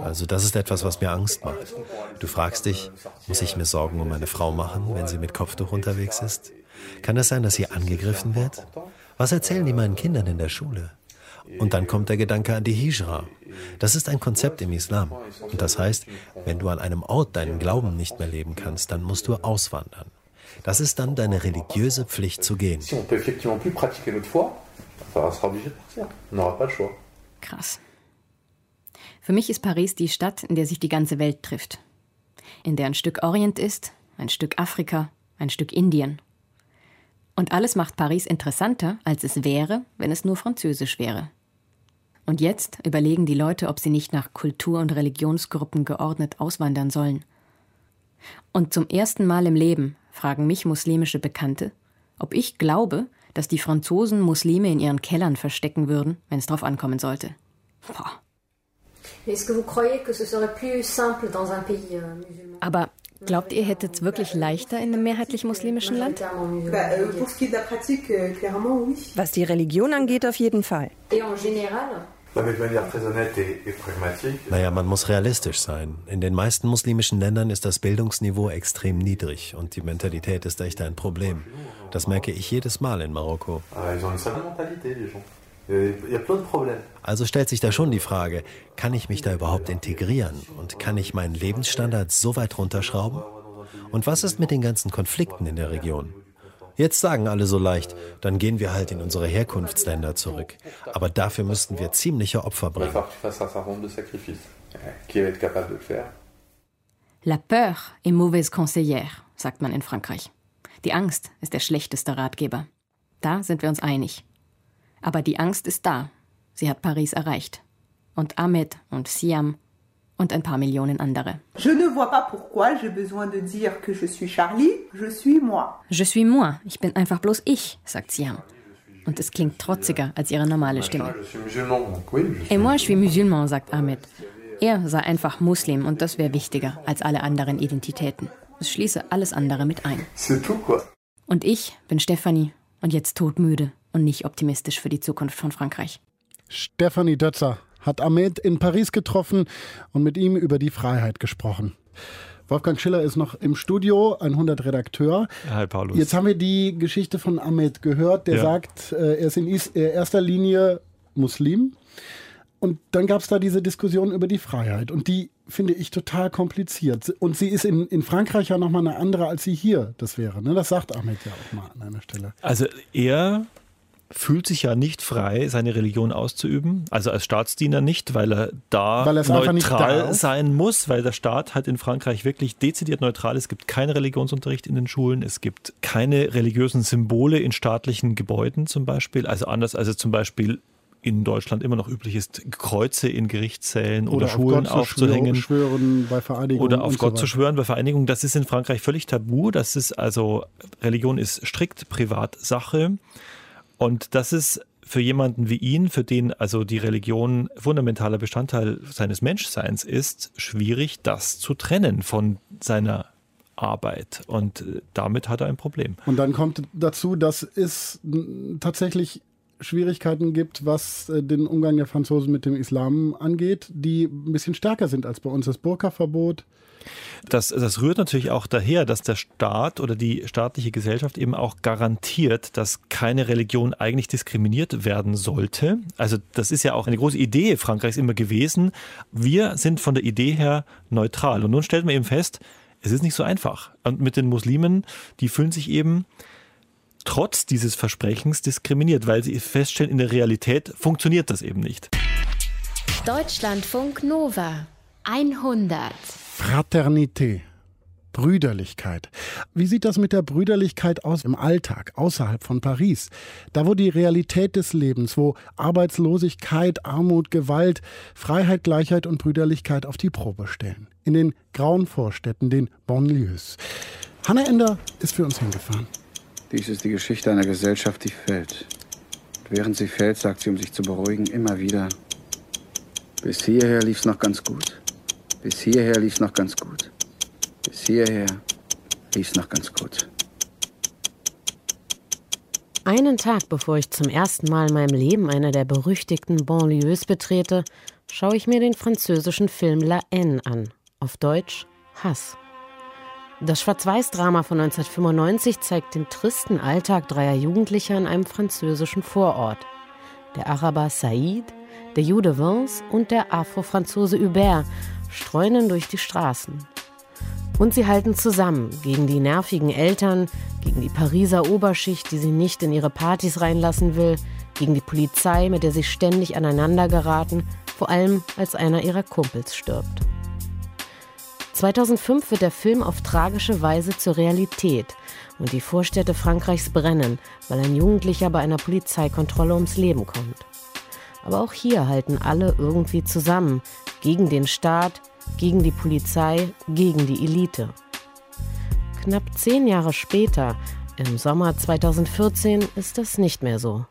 Also das ist etwas, was mir Angst macht. Du fragst dich, muss ich mir Sorgen um meine Frau machen, wenn sie mit Kopftuch unterwegs ist? Kann es sein, dass sie angegriffen wird? Was erzählen die meinen Kindern in der Schule? Und dann kommt der Gedanke an die Hijra. Das ist ein Konzept im Islam. Und das heißt, wenn du an einem Ort deinen Glauben nicht mehr leben kannst, dann musst du auswandern. Das ist dann deine religiöse Pflicht zu gehen. Krass. Für mich ist Paris die Stadt, in der sich die ganze Welt trifft. In der ein Stück Orient ist, ein Stück Afrika, ein Stück Indien und alles macht Paris interessanter, als es wäre, wenn es nur Französisch wäre. Und jetzt überlegen die Leute, ob sie nicht nach Kultur- und Religionsgruppen geordnet auswandern sollen. Und zum ersten Mal im Leben fragen mich muslimische Bekannte, ob ich glaube, dass die Franzosen Muslime in ihren Kellern verstecken würden, wenn es drauf ankommen sollte. Boah. Aber Glaubt ihr, hättet es wirklich leichter in einem mehrheitlich muslimischen Land? Was die Religion angeht, auf jeden Fall. Naja, man muss realistisch sein. In den meisten muslimischen Ländern ist das Bildungsniveau extrem niedrig und die Mentalität ist echt ein Problem. Das merke ich jedes Mal in Marokko. Ah, also stellt sich da schon die Frage, kann ich mich da überhaupt integrieren und kann ich meinen Lebensstandard so weit runterschrauben? Und was ist mit den ganzen Konflikten in der Region? Jetzt sagen alle so leicht, dann gehen wir halt in unsere Herkunftsländer zurück. Aber dafür müssten wir ziemliche Opfer bringen. La peur est mauvaise conseillère, sagt man in Frankreich. Die Angst ist der schlechteste Ratgeber. Da sind wir uns einig. Aber die Angst ist da. Sie hat Paris erreicht. Und Ahmed und Siam und ein paar Millionen andere. Je ne vois pas pourquoi j'ai besoin de dire que je suis Charlie, je suis moi. Je suis moi, ich bin einfach bloß ich, sagt Siam. Und es klingt trotziger als ihre normale Stimme. Et moi, je suis musulman, sagt Ahmed. Er sei einfach Muslim und das wäre wichtiger als alle anderen Identitäten. Es schließe alles andere mit ein. Und ich bin Stefanie und jetzt todmüde und nicht optimistisch für die Zukunft von Frankreich. Stefanie Dötzer hat Ahmed in Paris getroffen und mit ihm über die Freiheit gesprochen. Wolfgang Schiller ist noch im Studio, 100 Redakteur. Hi, Paulus. Jetzt haben wir die Geschichte von Ahmed gehört. Der ja. sagt, äh, er ist in äh, erster Linie Muslim. Und dann gab es da diese Diskussion über die Freiheit. Und die finde ich total kompliziert. Und sie ist in, in Frankreich ja nochmal eine andere, als sie hier das wäre. Ne? Das sagt Ahmed ja auch mal an einer Stelle. Also er fühlt sich ja nicht frei, seine Religion auszuüben. Also als Staatsdiener nicht, weil er da weil neutral sein muss, weil der Staat halt in Frankreich wirklich dezidiert neutral ist. Es gibt keinen Religionsunterricht in den Schulen, es gibt keine religiösen Symbole in staatlichen Gebäuden zum Beispiel. Also anders als es zum Beispiel in Deutschland immer noch üblich ist, Kreuze in Gerichtssälen oder, oder Schulen auf aufzuhängen. Schwören bei Vereinigungen oder auf Gott so zu schwören bei Vereinigungen. Das ist in Frankreich völlig tabu. Das ist also, Religion ist strikt Privatsache. Und das ist für jemanden wie ihn, für den also die Religion fundamentaler Bestandteil seines Menschseins ist, schwierig, das zu trennen von seiner Arbeit. Und äh, damit hat er ein Problem. Und dann kommt dazu, dass es tatsächlich Schwierigkeiten gibt, was äh, den Umgang der Franzosen mit dem Islam angeht, die ein bisschen stärker sind als bei uns. Das Burka-Verbot. Das, das rührt natürlich auch daher, dass der Staat oder die staatliche Gesellschaft eben auch garantiert, dass keine Religion eigentlich diskriminiert werden sollte. Also das ist ja auch eine große Idee Frankreichs immer gewesen. Wir sind von der Idee her neutral. Und nun stellt man eben fest, es ist nicht so einfach. Und mit den Muslimen, die fühlen sich eben trotz dieses Versprechens diskriminiert, weil sie feststellen, in der Realität funktioniert das eben nicht. Deutschlandfunk Nova 100. Fraternité. Brüderlichkeit. Wie sieht das mit der Brüderlichkeit aus im Alltag, außerhalb von Paris? Da, wo die Realität des Lebens, wo Arbeitslosigkeit, Armut, Gewalt, Freiheit, Gleichheit und Brüderlichkeit auf die Probe stellen. In den grauen Vorstädten, den Banlieues. Hanna Ender ist für uns hingefahren. Dies ist die Geschichte einer Gesellschaft, die fällt. Und während sie fällt, sagt sie, um sich zu beruhigen, immer wieder, bis hierher lief's noch ganz gut. Bis hierher lief's noch ganz gut. Bis hierher lief's noch ganz gut. Einen Tag bevor ich zum ersten Mal in meinem Leben eine der berüchtigten Banlieues betrete, schaue ich mir den französischen Film La Haine an. Auf Deutsch Hass. Das Schwarz-Weiß-Drama von 1995 zeigt den tristen Alltag dreier Jugendlicher in einem französischen Vorort. Der Araber Saïd, der Jude Vince und der Afro-Franzose Hubert streunen durch die Straßen. Und sie halten zusammen gegen die nervigen Eltern, gegen die Pariser Oberschicht, die sie nicht in ihre Partys reinlassen will, gegen die Polizei, mit der sie ständig aneinander geraten, vor allem als einer ihrer Kumpels stirbt. 2005 wird der Film auf tragische Weise zur Realität und die Vorstädte Frankreichs brennen, weil ein Jugendlicher bei einer Polizeikontrolle ums Leben kommt. Aber auch hier halten alle irgendwie zusammen, gegen den Staat, gegen die Polizei, gegen die Elite. Knapp zehn Jahre später, im Sommer 2014, ist das nicht mehr so.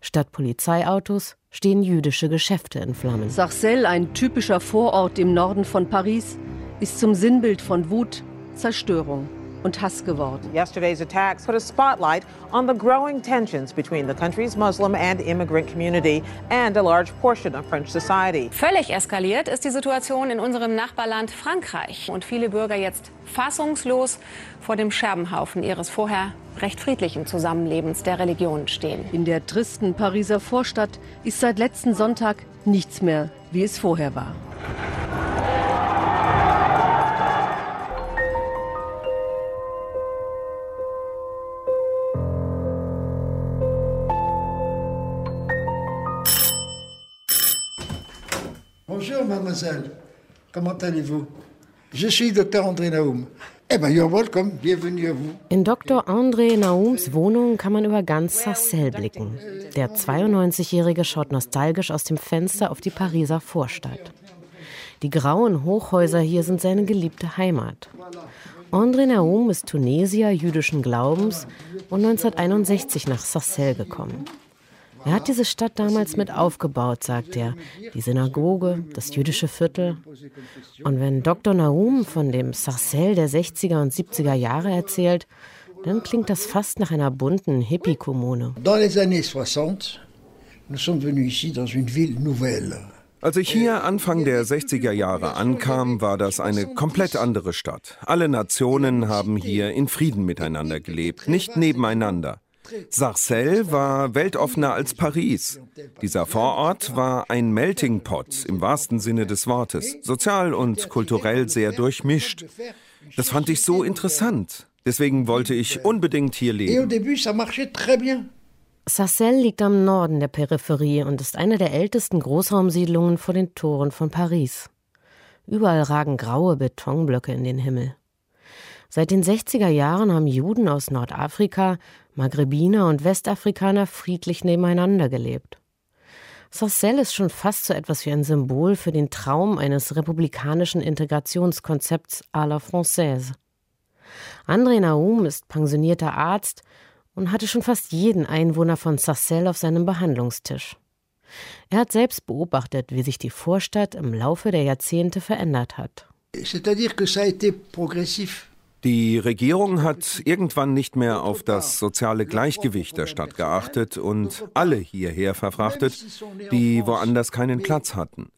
Statt Polizeiautos stehen jüdische Geschäfte in Flammen. Sarcelles, ein typischer Vorort im Norden von Paris, ist zum Sinnbild von Wut, Zerstörung und Hass geworden. Yesterday's attacks put a spotlight on the growing tensions between the country's Muslim and immigrant community and a large portion of French society. Völlig eskaliert ist die Situation in unserem Nachbarland Frankreich und viele Bürger jetzt fassungslos vor dem Scherbenhaufen ihres vorher recht friedlichen Zusammenlebens der Religionen stehen. In der tristen Pariser Vorstadt ist seit letzten Sonntag nichts mehr, wie es vorher war. Bonjour, mademoiselle. Comment allez-vous? Je suis Dr. André Naoum. Eh ben, you're welcome. Bienvenue à vous. In Dr. André Naums Wohnung kann man über ganz Sarcelles blicken. Der 92-Jährige schaut nostalgisch aus dem Fenster auf die Pariser Vorstadt. Die grauen Hochhäuser hier sind seine geliebte Heimat. André Naum ist Tunesier jüdischen Glaubens und 1961 nach Sarcelles gekommen. Er hat diese Stadt damals mit aufgebaut, sagt er. Die Synagoge, das jüdische Viertel. Und wenn Dr. Naum von dem Sarcelles der 60er und 70er Jahre erzählt, dann klingt das fast nach einer bunten Hippie-Kommune. Dans les années 60, nous sommes venus ici dans une ville nouvelle. Als ich hier Anfang der 60er Jahre ankam, war das eine komplett andere Stadt. Alle Nationen haben hier in Frieden miteinander gelebt, nicht nebeneinander. Sarcelles war weltoffener als Paris. Dieser Vorort war ein Melting Pot im wahrsten Sinne des Wortes, sozial und kulturell sehr durchmischt. Das fand ich so interessant. Deswegen wollte ich unbedingt hier leben. Sarcelles liegt am Norden der Peripherie und ist eine der ältesten Großraumsiedlungen vor den Toren von Paris. Überall ragen graue Betonblöcke in den Himmel. Seit den 60er Jahren haben Juden aus Nordafrika, Maghrebiner und Westafrikaner friedlich nebeneinander gelebt. Sarcelles ist schon fast so etwas wie ein Symbol für den Traum eines republikanischen Integrationskonzepts à la Française. André Naum ist pensionierter Arzt und hatte schon fast jeden Einwohner von Sarcelles auf seinem Behandlungstisch. Er hat selbst beobachtet, wie sich die Vorstadt im Laufe der Jahrzehnte verändert hat. C'est-à-dire que ça a été progressif. Die Regierung hat irgendwann nicht mehr auf das soziale Gleichgewicht der Stadt geachtet und alle hierher verfrachtet, die woanders keinen Platz hatten.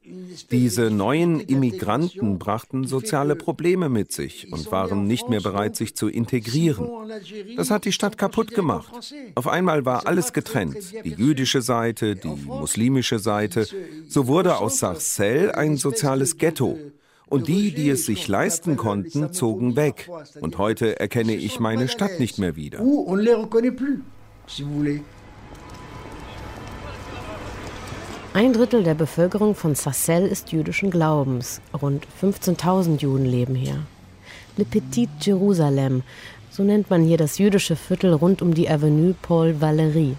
Diese neuen Immigranten brachten soziale Probleme mit sich und waren nicht mehr bereit, sich zu integrieren. Das hat die Stadt kaputt gemacht. Auf einmal war alles getrennt, die jüdische Seite, die muslimische Seite. So wurde aus Sarcelles ein soziales Ghetto. Und die, die es sich leisten konnten, zogen weg. Und heute erkenne ich meine Stadt nicht mehr wieder. Ein Drittel der Bevölkerung von Sarcelles ist jüdischen Glaubens. Rund 15.000 Juden leben hier. Le Petit Jerusalem, so nennt man hier das jüdische Viertel rund um die Avenue Paul Valéry.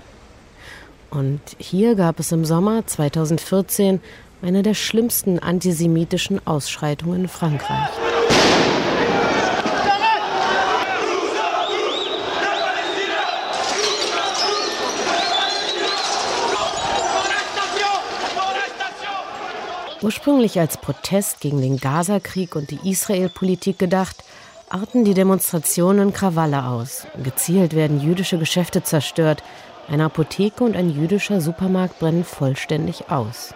Und hier gab es im Sommer 2014 eine der schlimmsten antisemitischen Ausschreitungen in Frankreich. Ursprünglich als Protest gegen den Gazakrieg und die Israel-Politik gedacht, arten die Demonstrationen Krawalle aus. Gezielt werden jüdische Geschäfte zerstört. Eine Apotheke und ein jüdischer Supermarkt brennen vollständig aus.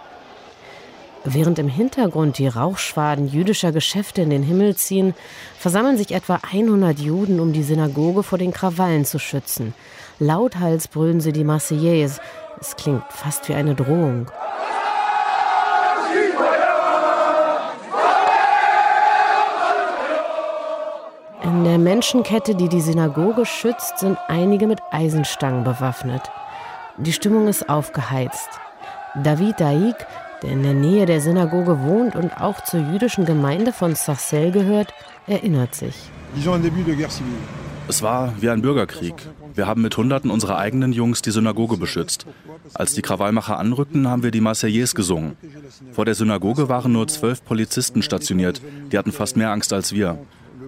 Während im Hintergrund die Rauchschwaden jüdischer Geschäfte in den Himmel ziehen, versammeln sich etwa 100 Juden, um die Synagoge vor den Krawallen zu schützen. Lauthals brüllen sie die Marseillaise. Es klingt fast wie eine Drohung. In der Menschenkette, die die Synagoge schützt, sind einige mit Eisenstangen bewaffnet. Die Stimmung ist aufgeheizt. David Daik, der in der Nähe der Synagoge wohnt und auch zur jüdischen Gemeinde von Sarcelles gehört, erinnert sich. Es war wie ein Bürgerkrieg. Wir haben mit Hunderten unserer eigenen Jungs die Synagoge beschützt. Als die Krawallmacher anrückten, haben wir die Marseillaise gesungen. Vor der Synagoge waren nur zwölf Polizisten stationiert. Die hatten fast mehr Angst als wir.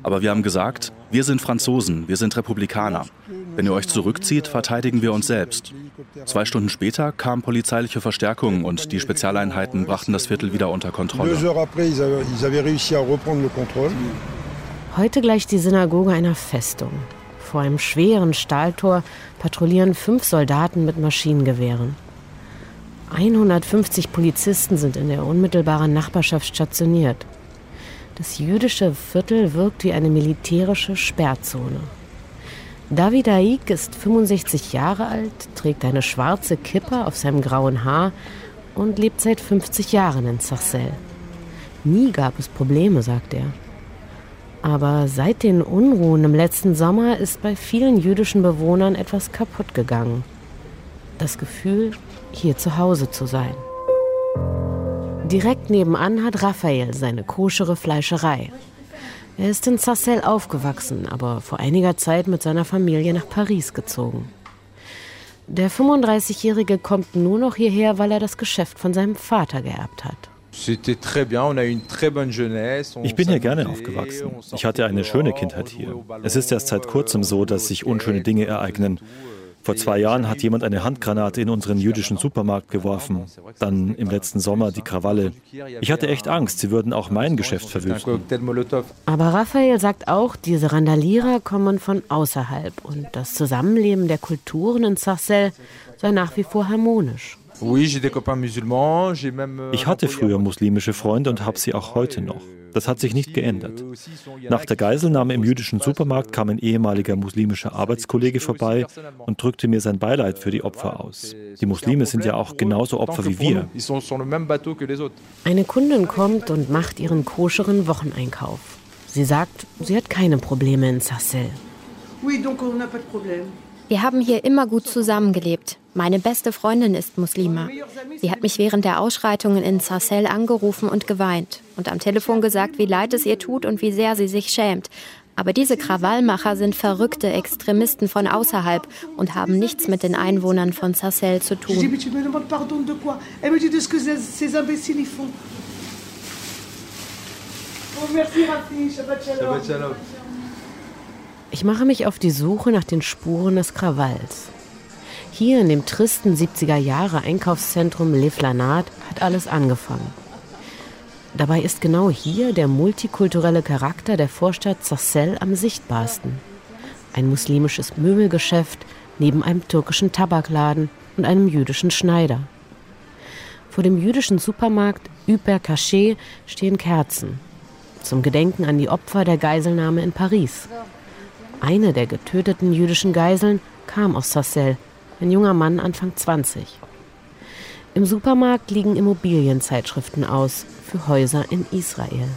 Aber wir haben gesagt, wir sind Franzosen, wir sind Republikaner. Wenn ihr euch zurückzieht, verteidigen wir uns selbst. Zwei Stunden später kam polizeiliche Verstärkung und die Spezialeinheiten brachten das Viertel wieder unter Kontrolle. Heute gleicht die Synagoge einer Festung. Vor einem schweren Stahltor patrouillieren fünf Soldaten mit Maschinengewehren. 150 Polizisten sind in der unmittelbaren Nachbarschaft stationiert. Das jüdische Viertel wirkt wie eine militärische Sperrzone. David Aik ist 65 Jahre alt, trägt eine schwarze Kippe auf seinem grauen Haar und lebt seit 50 Jahren in Sarcelles. Nie gab es Probleme, sagt er. Aber seit den Unruhen im letzten Sommer ist bei vielen jüdischen Bewohnern etwas kaputt gegangen. Das Gefühl, hier zu Hause zu sein. Direkt nebenan hat Raphael seine koschere Fleischerei. Er ist in Sarcelles aufgewachsen, aber vor einiger Zeit mit seiner Familie nach Paris gezogen. Der 35-Jährige kommt nur noch hierher, weil er das Geschäft von seinem Vater geerbt hat. Ich bin hier gerne aufgewachsen. Ich hatte eine schöne Kindheit hier. Es ist erst seit kurzem so, dass sich unschöne Dinge ereignen. Vor zwei Jahren hat jemand eine Handgranate in unseren jüdischen Supermarkt geworfen. Dann im letzten Sommer die Krawalle. Ich hatte echt Angst, sie würden auch mein Geschäft verwüsten. Aber Raphael sagt auch, diese Randalierer kommen von außerhalb und das Zusammenleben der Kulturen in Sarcelles sei nach wie vor harmonisch. Ich hatte früher muslimische Freunde und habe sie auch heute noch. Das hat sich nicht geändert. Nach der Geiselnahme im jüdischen Supermarkt kam ein ehemaliger muslimischer Arbeitskollege vorbei und drückte mir sein Beileid für die Opfer aus. Die Muslime sind ja auch genauso Opfer wie wir. Eine Kundin kommt und macht ihren koscheren Wocheneinkauf. Sie sagt, sie hat keine Probleme in Sarcelles. Wir haben hier immer gut zusammengelebt. Meine beste Freundin ist Muslima. Sie hat mich während der Ausschreitungen in Sarcelles angerufen und geweint und am Telefon gesagt, wie leid es ihr tut und wie sehr sie sich schämt. Aber diese Krawallmacher sind verrückte Extremisten von außerhalb und haben nichts mit den Einwohnern von Sarcelles zu tun. Ich mache mich auf die Suche nach den Spuren des Krawalls. Hier in dem tristen 70er Jahre Einkaufszentrum Le Flanade hat alles angefangen. Dabei ist genau hier der multikulturelle Charakter der Vorstadt Sarcelles am sichtbarsten. Ein muslimisches Möbelgeschäft neben einem türkischen Tabakladen und einem jüdischen Schneider. Vor dem jüdischen Supermarkt Hyper Caché stehen Kerzen zum Gedenken an die Opfer der Geiselnahme in Paris. Eine der getöteten jüdischen Geiseln kam aus Sarcelles ein junger Mann Anfang 20. Im Supermarkt liegen Immobilienzeitschriften aus für Häuser in Israel.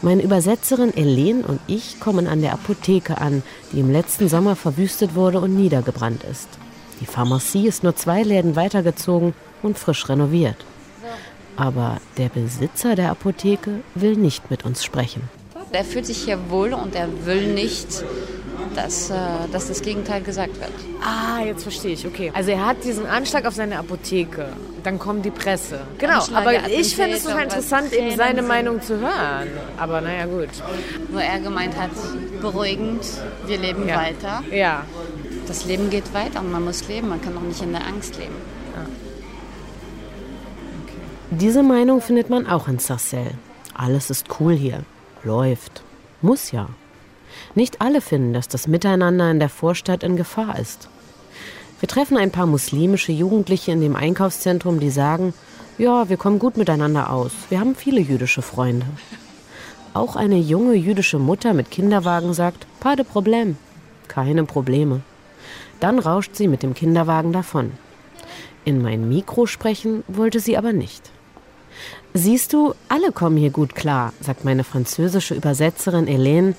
Meine Übersetzerin Elen und ich kommen an der Apotheke an, die im letzten Sommer verwüstet wurde und niedergebrannt ist. Die Pharmazie ist nur zwei Läden weitergezogen und frisch renoviert. Aber der Besitzer der Apotheke will nicht mit uns sprechen. Er fühlt sich hier wohl und er will nicht, dass, äh, dass das Gegenteil gesagt wird. Ah, jetzt verstehe ich, okay. Also er hat diesen Anschlag auf seine Apotheke. Dann kommt die Presse. Genau, Anschläge, aber ich finde es total interessant, eben seine Meinung zu hören. Aber naja, gut. Wo er gemeint hat, beruhigend, wir leben ja. weiter. Ja. Das Leben geht weiter und man muss leben, man kann auch nicht in der Angst leben. Ja. Okay. Diese Meinung findet man auch in Sarcelles. Alles ist cool hier. Läuft. Muss ja. Nicht alle finden, dass das Miteinander in der Vorstadt in Gefahr ist. Wir treffen ein paar muslimische Jugendliche in dem Einkaufszentrum, die sagen, ja, wir kommen gut miteinander aus. Wir haben viele jüdische Freunde. Auch eine junge jüdische Mutter mit Kinderwagen sagt, pas de problème. Keine Probleme. Dann rauscht sie mit dem Kinderwagen davon. In mein Mikro sprechen wollte sie aber nicht. Siehst du, alle kommen hier gut klar, sagt meine französische Übersetzerin Helene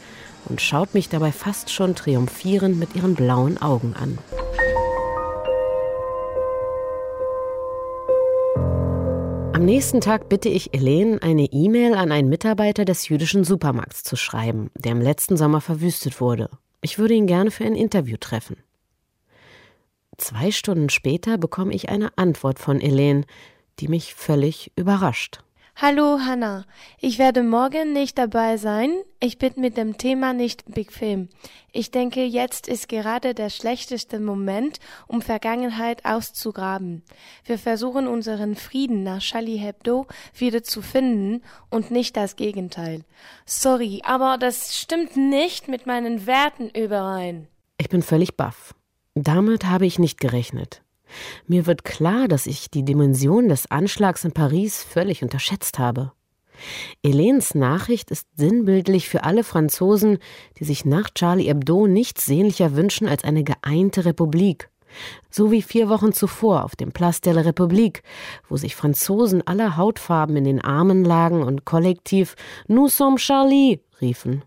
und schaut mich dabei fast schon triumphierend mit ihren blauen Augen an. Am nächsten Tag bitte ich Helene, eine E-Mail an einen Mitarbeiter des jüdischen Supermarkts zu schreiben, der im letzten Sommer verwüstet wurde. Ich würde ihn gerne für ein Interview treffen. Zwei Stunden später bekomme ich eine Antwort von Helene, die mich völlig überrascht. Hallo Hanna, ich werde morgen nicht dabei sein. Ich bin mit dem Thema nicht bequem. Ich denke, jetzt ist gerade der schlechteste Moment, um Vergangenheit auszugraben. Wir versuchen unseren Frieden nach Charlie Hebdo wieder zu finden und nicht das Gegenteil. Sorry, aber das stimmt nicht mit meinen Werten überein. Ich bin völlig baff. Damit habe ich nicht gerechnet. Mir wird klar, dass ich die Dimension des Anschlags in Paris völlig unterschätzt habe. Helenes Nachricht ist sinnbildlich für alle Franzosen, die sich nach Charlie Hebdo nichts sehnlicher wünschen als eine geeinte Republik. So wie vier Wochen zuvor auf dem Place de la République, wo sich Franzosen aller Hautfarben in den Armen lagen und kollektiv Nous sommes Charlie riefen.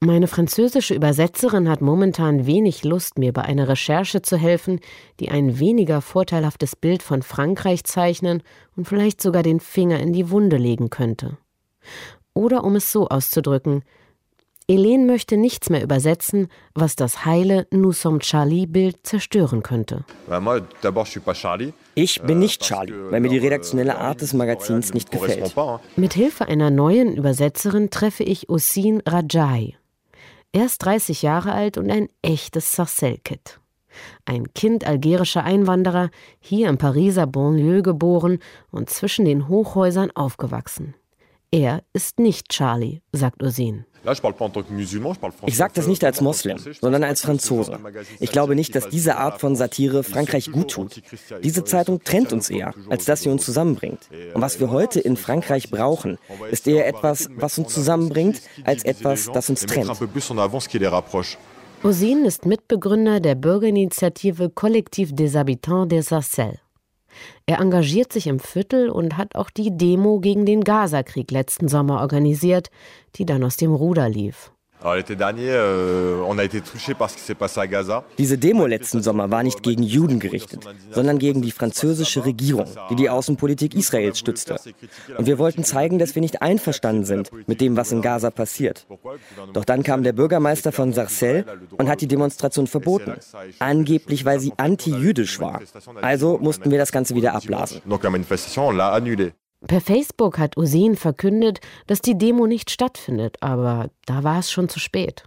Meine französische Übersetzerin hat momentan wenig Lust, mir bei einer Recherche zu helfen, die ein weniger vorteilhaftes Bild von Frankreich zeichnen und vielleicht sogar den Finger in die Wunde legen könnte. Oder um es so auszudrücken, Helene möchte nichts mehr übersetzen, was das heile Nous sommes Charlie-Bild zerstören könnte. Ich bin nicht Charlie, weil mir die redaktionelle Art des Magazins nicht gefällt. Mit Hilfe einer neuen Übersetzerin treffe ich Ossine Rajai. Er ist 30 Jahre alt und ein echtes Sarcelles-Kid. Ein Kind algerischer Einwanderer, hier im Pariser Banlieue geboren und zwischen den Hochhäusern aufgewachsen. Er ist nicht Charlie, sagt Usin. Ich sage das nicht als Moslem, sondern als Franzose. Ich glaube nicht, dass diese Art von Satire Frankreich gut tut. Diese Zeitung trennt uns eher, als dass sie uns zusammenbringt. Und was wir heute in Frankreich brauchen, ist eher etwas, was uns zusammenbringt, als etwas, das uns trennt. Osin ist Mitbegründer der Bürgerinitiative Collectif des Habitants des Sarcelles. Er engagiert sich im Viertel und hat auch die Demo gegen den Gazakrieg letzten Sommer organisiert, die dann aus dem Ruder lief. Euh, Diese Demo letzten Sommer war nicht gegen Juden gerichtet, sondern gegen die französische Regierung, die die Außenpolitik Israels stützte. Und wir wollten zeigen, dass wir nicht einverstanden sind mit dem, was in Gaza passiert. Doch dann kam der Bürgermeister von Sarcelles und hat die Demonstration verboten. Angeblich, weil sie anti-jüdisch war. Also mussten wir das Ganze wieder abblasen. Per Facebook hat Usin verkündet, dass die Demo nicht stattfindet, aber da war es schon zu spät.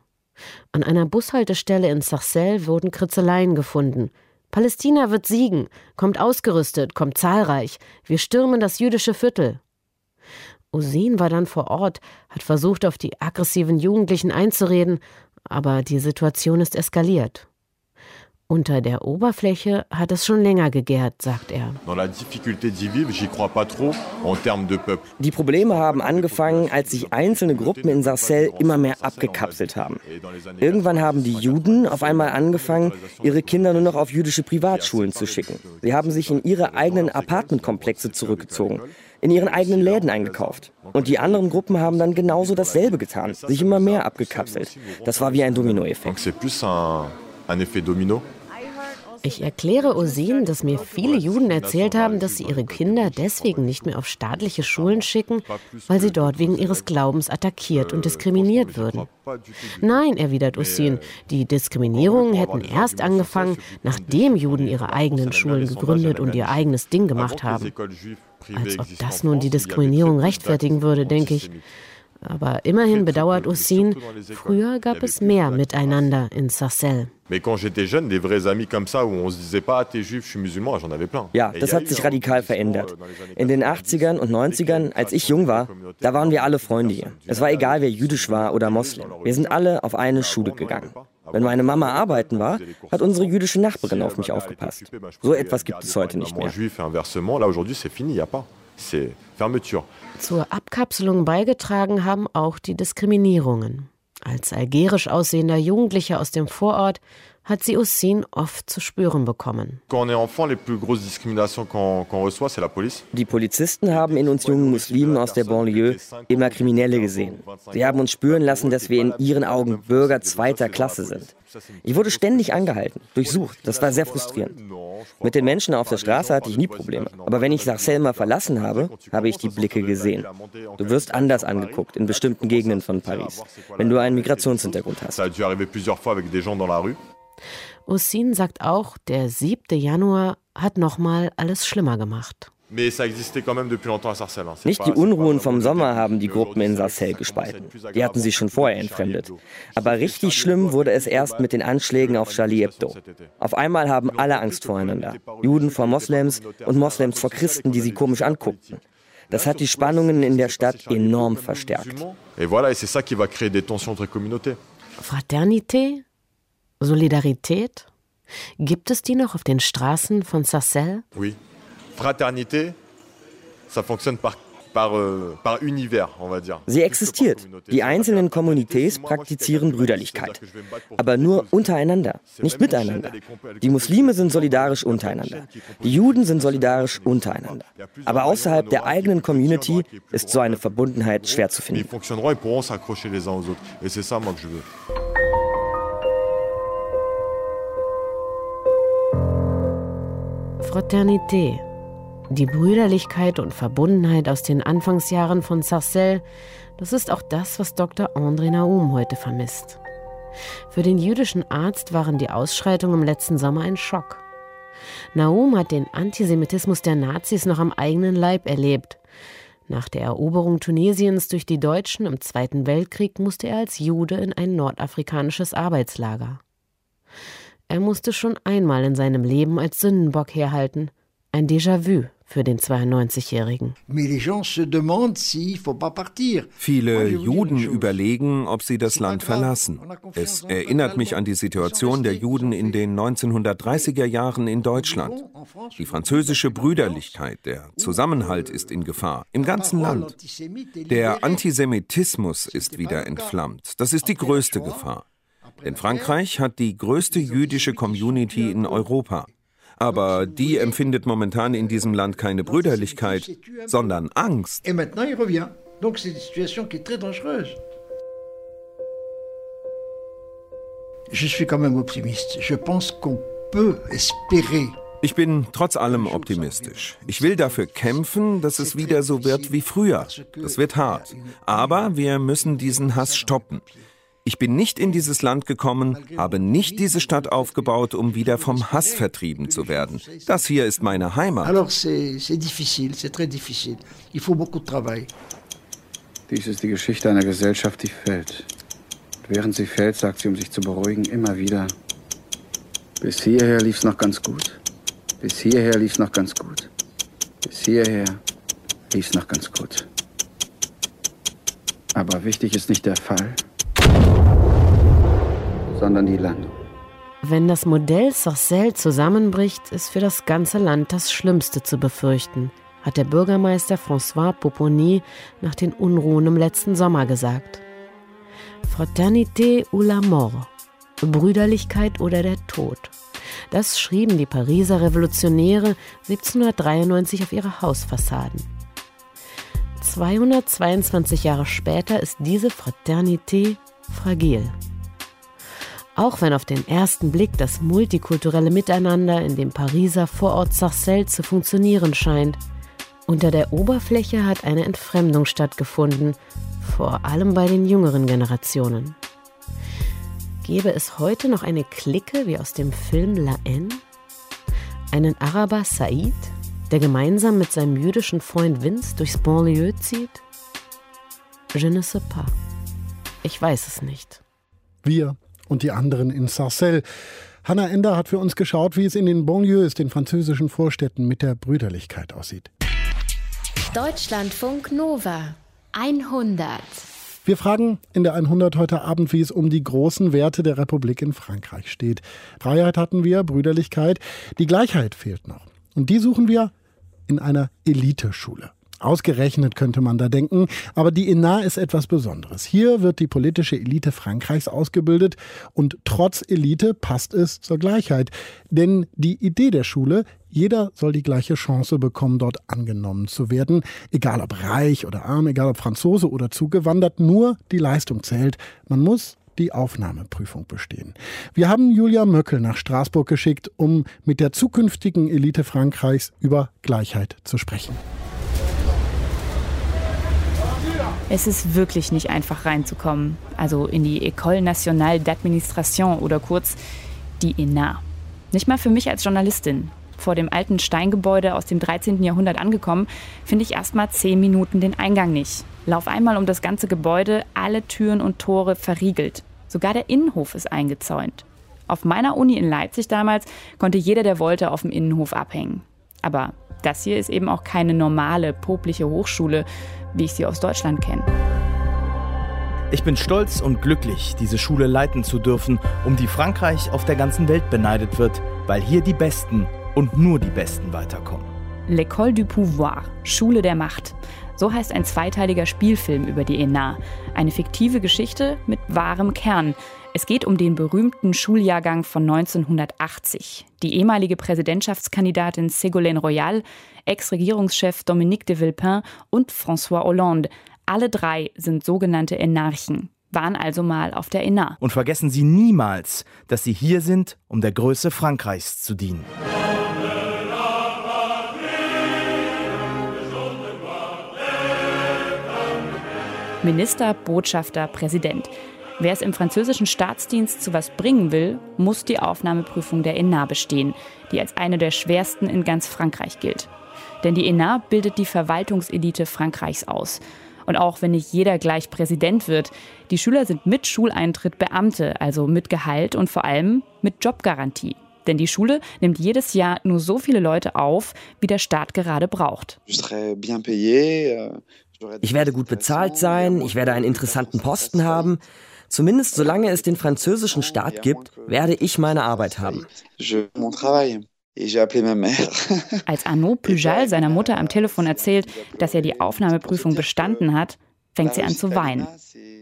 An einer Bushaltestelle in Sarcelles wurden Kritzeleien gefunden. Palästina wird siegen, kommt ausgerüstet, kommt zahlreich. Wir stürmen das jüdische Viertel. Usin war dann vor Ort, hat versucht, auf die aggressiven Jugendlichen einzureden, aber die Situation ist eskaliert. Unter der Oberfläche hat es schon länger gegärt, sagt er. Die Probleme haben angefangen, als sich einzelne Gruppen in Sarcelles immer mehr abgekapselt haben. Irgendwann haben die Juden auf einmal angefangen, ihre Kinder nur noch auf jüdische Privatschulen zu schicken. Sie haben sich in ihre eigenen Apartmentkomplexe zurückgezogen in ihren eigenen Läden eingekauft. Und die anderen Gruppen haben dann genauso dasselbe getan, sich immer mehr abgekapselt. Das war wie ein Dominoeffekt. Ich erkläre Osin, dass mir viele Juden erzählt haben, dass sie ihre Kinder deswegen nicht mehr auf staatliche Schulen schicken, weil sie dort wegen ihres Glaubens attackiert und diskriminiert würden. Nein, erwidert Osin, die Diskriminierungen hätten erst angefangen, nachdem Juden ihre eigenen Schulen gegründet und ihr eigenes Ding gemacht haben. Als ob das nun die Diskriminierung rechtfertigen würde, denke ich. Aber immerhin bedauert Ossine, früher gab es mehr Miteinander in Sarcelles. Ja, das hat sich radikal verändert. In den 80ern und 90ern, als ich jung war, da waren wir alle Freunde hier. Es war egal, wer jüdisch war oder Moslem. Wir sind alle auf eine Schule gegangen. Wenn meine Mama arbeiten war, hat unsere jüdische Nachbarin auf mich aufgepasst. So etwas gibt es heute nicht mehr. Zur Abkapselung beigetragen haben auch die Diskriminierungen. Als algerisch aussehender Jugendlicher aus dem Vorort hat sie Ussin oft zu spüren bekommen. Die Polizisten haben in uns jungen Muslimen aus der Banlieue immer Kriminelle gesehen. Sie haben uns spüren lassen, dass wir in ihren Augen Bürger zweiter Klasse sind. Ich wurde ständig angehalten, durchsucht. Das war sehr frustrierend. Mit den Menschen auf der Straße hatte ich nie Probleme. Aber wenn ich Sarcelles mal verlassen habe, habe ich die Blicke gesehen. Du wirst anders angeguckt in bestimmten Gegenden von Paris, wenn du einen Migrationshintergrund hast. Ossine sagt auch, der 7. Januar hat nochmal alles schlimmer gemacht. Nicht die Unruhen vom Sommer haben die Gruppen in Sarcelles gespalten. Die hatten sich schon vorher entfremdet. Aber richtig schlimm wurde es erst mit den Anschlägen auf Charlie Hebdo. Auf einmal haben alle Angst voreinander. Juden vor Moslems und Moslems vor Christen, die sie komisch anguckten. Das hat die Spannungen in der Stadt enorm verstärkt. Fraternité? Solidarität? Gibt es die noch auf den Straßen von Sarcelles? Oui. Fraternité, ça fonctionne par euh, Sie existiert. Die einzelnen Kommunités praktizieren Brüderlichkeit. Aber nur untereinander, nicht miteinander. Die Muslime sind solidarisch untereinander. Die Juden sind solidarisch untereinander. Aber außerhalb der eigenen Community ist so eine Verbundenheit schwer zu finden. Fraternité die Brüderlichkeit und Verbundenheit aus den Anfangsjahren von Sarcelles, das ist auch das, was Dr. André Naum heute vermisst. Für den jüdischen Arzt waren die Ausschreitungen im letzten Sommer ein Schock. Naum hat den Antisemitismus der Nazis noch am eigenen Leib erlebt. Nach der Eroberung Tunesiens durch die Deutschen im Zweiten Weltkrieg musste er als Jude in ein nordafrikanisches Arbeitslager. Er musste schon einmal in seinem Leben als Sündenbock herhalten, ein Déjà-vu für den 92-Jährigen. Viele Juden überlegen, ob sie das Land verlassen. Es erinnert mich an die Situation der Juden in den 1930er Jahren in Deutschland. Die französische Brüderlichkeit, der Zusammenhalt ist in Gefahr, im ganzen Land. Der Antisemitismus ist wieder entflammt. Das ist die größte Gefahr. Denn Frankreich hat die größte jüdische Community in Europa. Aber die empfindet momentan in diesem Land keine Brüderlichkeit, sondern Angst. Ich bin trotz allem optimistisch. Ich will dafür kämpfen, dass es wieder so wird wie früher. Das wird hart. Aber wir müssen diesen Hass stoppen. Ich bin nicht in dieses Land gekommen, habe nicht diese Stadt aufgebaut, um wieder vom Hass vertrieben zu werden. Das hier ist meine Heimat. Dies ist die Geschichte einer Gesellschaft, die fällt. Während sie fällt, sagt sie, um sich zu beruhigen, immer wieder, bis hierher lief's noch ganz gut. Bis hierher lief's noch ganz gut. Bis hierher lief's noch ganz gut. Aber wichtig ist nicht der Fall, sondern die Landung. Wenn das Modell Sarcelles zusammenbricht, ist für das ganze Land das Schlimmste zu befürchten, hat der Bürgermeister François Poponi nach den Unruhen im letzten Sommer gesagt. Fraternité ou la mort, Brüderlichkeit oder der Tod. Das schrieben die Pariser Revolutionäre 1793 auf ihre Hausfassaden. 222 Jahre später ist diese Fraternité fragil. Auch wenn auf den ersten Blick das multikulturelle Miteinander in dem Pariser Vorort Sarcelles zu funktionieren scheint, unter der Oberfläche hat eine Entfremdung stattgefunden, vor allem bei den jüngeren Generationen. Gäbe es heute noch eine Clique wie aus dem Film La Haine? Einen Araber Said, der gemeinsam mit seinem jüdischen Freund Vince durchs Banlieue zieht? Je ne sais pas. Ich weiß es nicht. Wir und die anderen in Sarcelles. Hannah Ender hat für uns geschaut, wie es in den Banlieues, den französischen Vorstädten, mit der Brüderlichkeit aussieht. Deutschlandfunk Nova 100. Wir fragen in der 100 heute Abend, wie es um die großen Werte der Republik in Frankreich steht. Freiheit hatten wir, Brüderlichkeit, die Gleichheit fehlt noch. Und die suchen wir in einer Eliteschule. Ausgerechnet könnte man da denken, aber die ENA ist etwas Besonderes. Hier wird die politische Elite Frankreichs ausgebildet und trotz Elite passt es zur Gleichheit. Denn die Idee der Schule, jeder soll die gleiche Chance bekommen, dort angenommen zu werden, egal ob reich oder arm, egal ob Franzose oder zugewandert, nur die Leistung zählt. Man muss die Aufnahmeprüfung bestehen. Wir haben Julia Möckel nach Straßburg geschickt, um mit der zukünftigen Elite Frankreichs über Gleichheit zu sprechen. Es ist wirklich nicht einfach reinzukommen. Also in die École Nationale d'Administration oder kurz die ENA. Nicht mal für mich als Journalistin. Vor dem alten Steingebäude aus dem 13. Jahrhundert angekommen, finde ich erst mal zehn Minuten den Eingang nicht. Lauf einmal um das ganze Gebäude, alle Türen und Tore verriegelt. Sogar der Innenhof ist eingezäunt. Auf meiner Uni in Leipzig damals konnte jeder, der wollte, auf dem Innenhof abhängen. Aber das hier ist eben auch keine normale, popliche Hochschule, wie ich sie aus Deutschland kenne. Ich bin stolz und glücklich, diese Schule leiten zu dürfen, um die Frankreich auf der ganzen Welt beneidet wird, weil hier die Besten und nur die Besten weiterkommen. L'École du Pouvoir, Schule der Macht. So heißt ein zweiteiliger Spielfilm über die ENA. Eine fiktive Geschichte mit wahrem Kern. Es geht um den berühmten Schuljahrgang von 1980. Die ehemalige Präsidentschaftskandidatin Ségolène Royal, Ex-Regierungschef Dominique de Villepin und François Hollande. Alle drei sind sogenannte Enarchen waren also mal auf der ENA. Und vergessen Sie niemals, dass Sie hier sind, um der Größe Frankreichs zu dienen. Minister, Botschafter, Präsident. Wer es im französischen Staatsdienst zu was bringen will, muss die Aufnahmeprüfung der ENA bestehen, die als eine der schwersten in ganz Frankreich gilt. Denn die ENA bildet die Verwaltungselite Frankreichs aus. Und auch wenn nicht jeder gleich Präsident wird, die Schüler sind mit Schuleintritt Beamte, also mit Gehalt und vor allem mit Jobgarantie. Denn die Schule nimmt jedes Jahr nur so viele Leute auf, wie der Staat gerade braucht. Ich werde gut bezahlt sein, ich werde einen interessanten Posten haben. Zumindest solange es den französischen Staat gibt, werde ich meine Arbeit haben. Als Arnaud Pujal seiner Mutter am Telefon erzählt, dass er die Aufnahmeprüfung bestanden hat, fängt sie an zu weinen.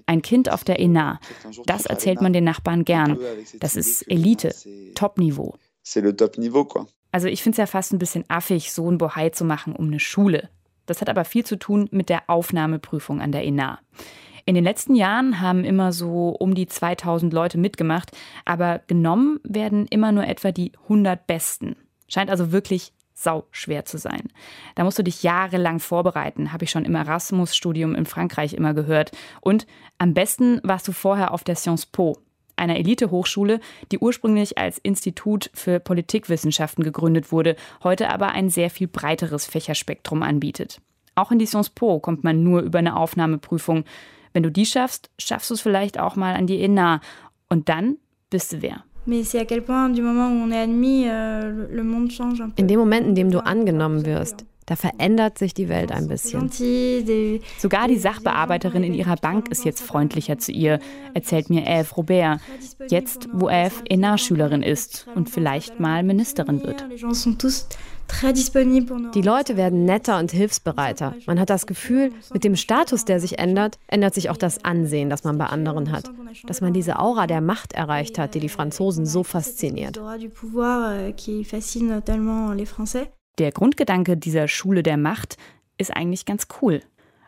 Ein Kind auf der ENA, das erzählt man den Nachbarn gern. Das ist Elite, Topniveau. Also ich finde es ja fast ein bisschen affig, so ein Bohai zu machen um eine Schule. Das hat aber viel zu tun mit der Aufnahmeprüfung an der ENA. In den letzten Jahren haben immer so um die 2000 Leute mitgemacht, aber genommen werden immer nur etwa die 100 Besten. Scheint also wirklich sau schwer zu sein. Da musst du dich jahrelang vorbereiten, habe ich schon im Erasmus-Studium in Frankreich immer gehört. Und am besten warst du vorher auf der Sciences Po, einer Elite-Hochschule, die ursprünglich als Institut für Politikwissenschaften gegründet wurde, heute aber ein sehr viel breiteres Fächerspektrum anbietet. Auch in die Sciences Po kommt man nur über eine Aufnahmeprüfung. Wenn du die schaffst, schaffst du es vielleicht auch mal an die ENA. Und dann bist du wer. Euh, in dem Moment, in dem du angenommen wirst, da verändert sich die Welt ein bisschen. Sogar die Sachbearbeiterin in ihrer Bank ist jetzt freundlicher zu ihr, erzählt mir Eve Robert. Jetzt, wo Eve ENA-Schülerin ist und vielleicht mal Ministerin wird. Die Leute werden netter und hilfsbereiter. Man hat das Gefühl, mit dem Status, der sich ändert, ändert sich auch das Ansehen, das man bei anderen hat. Dass man diese Aura der Macht erreicht hat, die die Franzosen so fasziniert. Der Grundgedanke dieser Schule der Macht ist eigentlich ganz cool.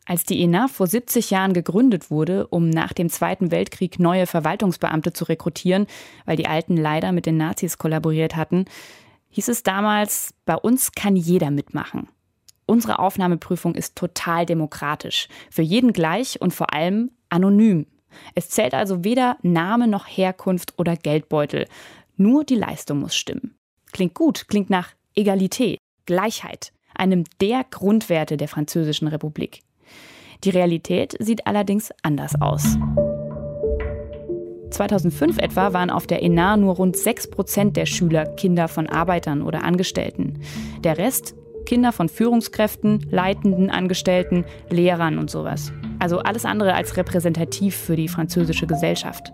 Als die ENA vor 70 Jahren gegründet wurde, um nach dem Zweiten Weltkrieg neue Verwaltungsbeamte zu rekrutieren, weil die Alten leider mit den Nazis kollaboriert hatten, hieß es damals, bei uns kann jeder mitmachen. Unsere Aufnahmeprüfung ist total demokratisch, für jeden gleich und vor allem anonym. Es zählt also weder Name noch Herkunft oder Geldbeutel, nur die Leistung muss stimmen. Klingt gut, klingt nach Egalität, Gleichheit, einem der Grundwerte der Französischen Republik. Die Realität sieht allerdings anders aus. 2005 etwa waren auf der ENA nur rund 6 Prozent der Schüler Kinder von Arbeitern oder Angestellten. Der Rest Kinder von Führungskräften, leitenden Angestellten, Lehrern und sowas. Also alles andere als repräsentativ für die französische Gesellschaft.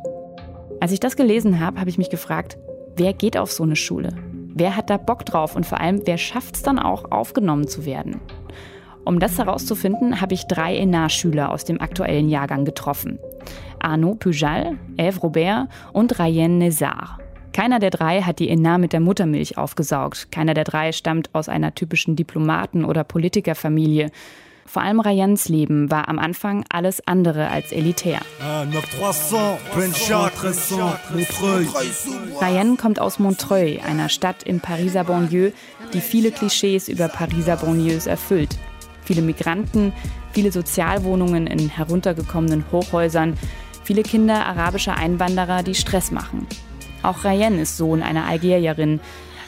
Als ich das gelesen habe, habe ich mich gefragt, wer geht auf so eine Schule? Wer hat da Bock drauf und vor allem, wer schafft es dann auch, aufgenommen zu werden? Um das herauszufinden, habe ich drei ENA-Schüler aus dem aktuellen Jahrgang getroffen. Arnaud Pujal, Eve Robert und Rayenne Nezar. Keiner der drei hat die ENA mit der Muttermilch aufgesaugt. Keiner der drei stammt aus einer typischen Diplomaten- oder Politikerfamilie. Vor allem Rayans Leben war am Anfang alles andere als elitär. Rayan kommt aus Montreuil, einer Stadt in Pariser Banlieue, die viele Klischees über Pariser Banlieues erfüllt viele Migranten, viele Sozialwohnungen in heruntergekommenen Hochhäusern, viele Kinder arabischer Einwanderer, die Stress machen. Auch Rayen ist Sohn einer Algerierin.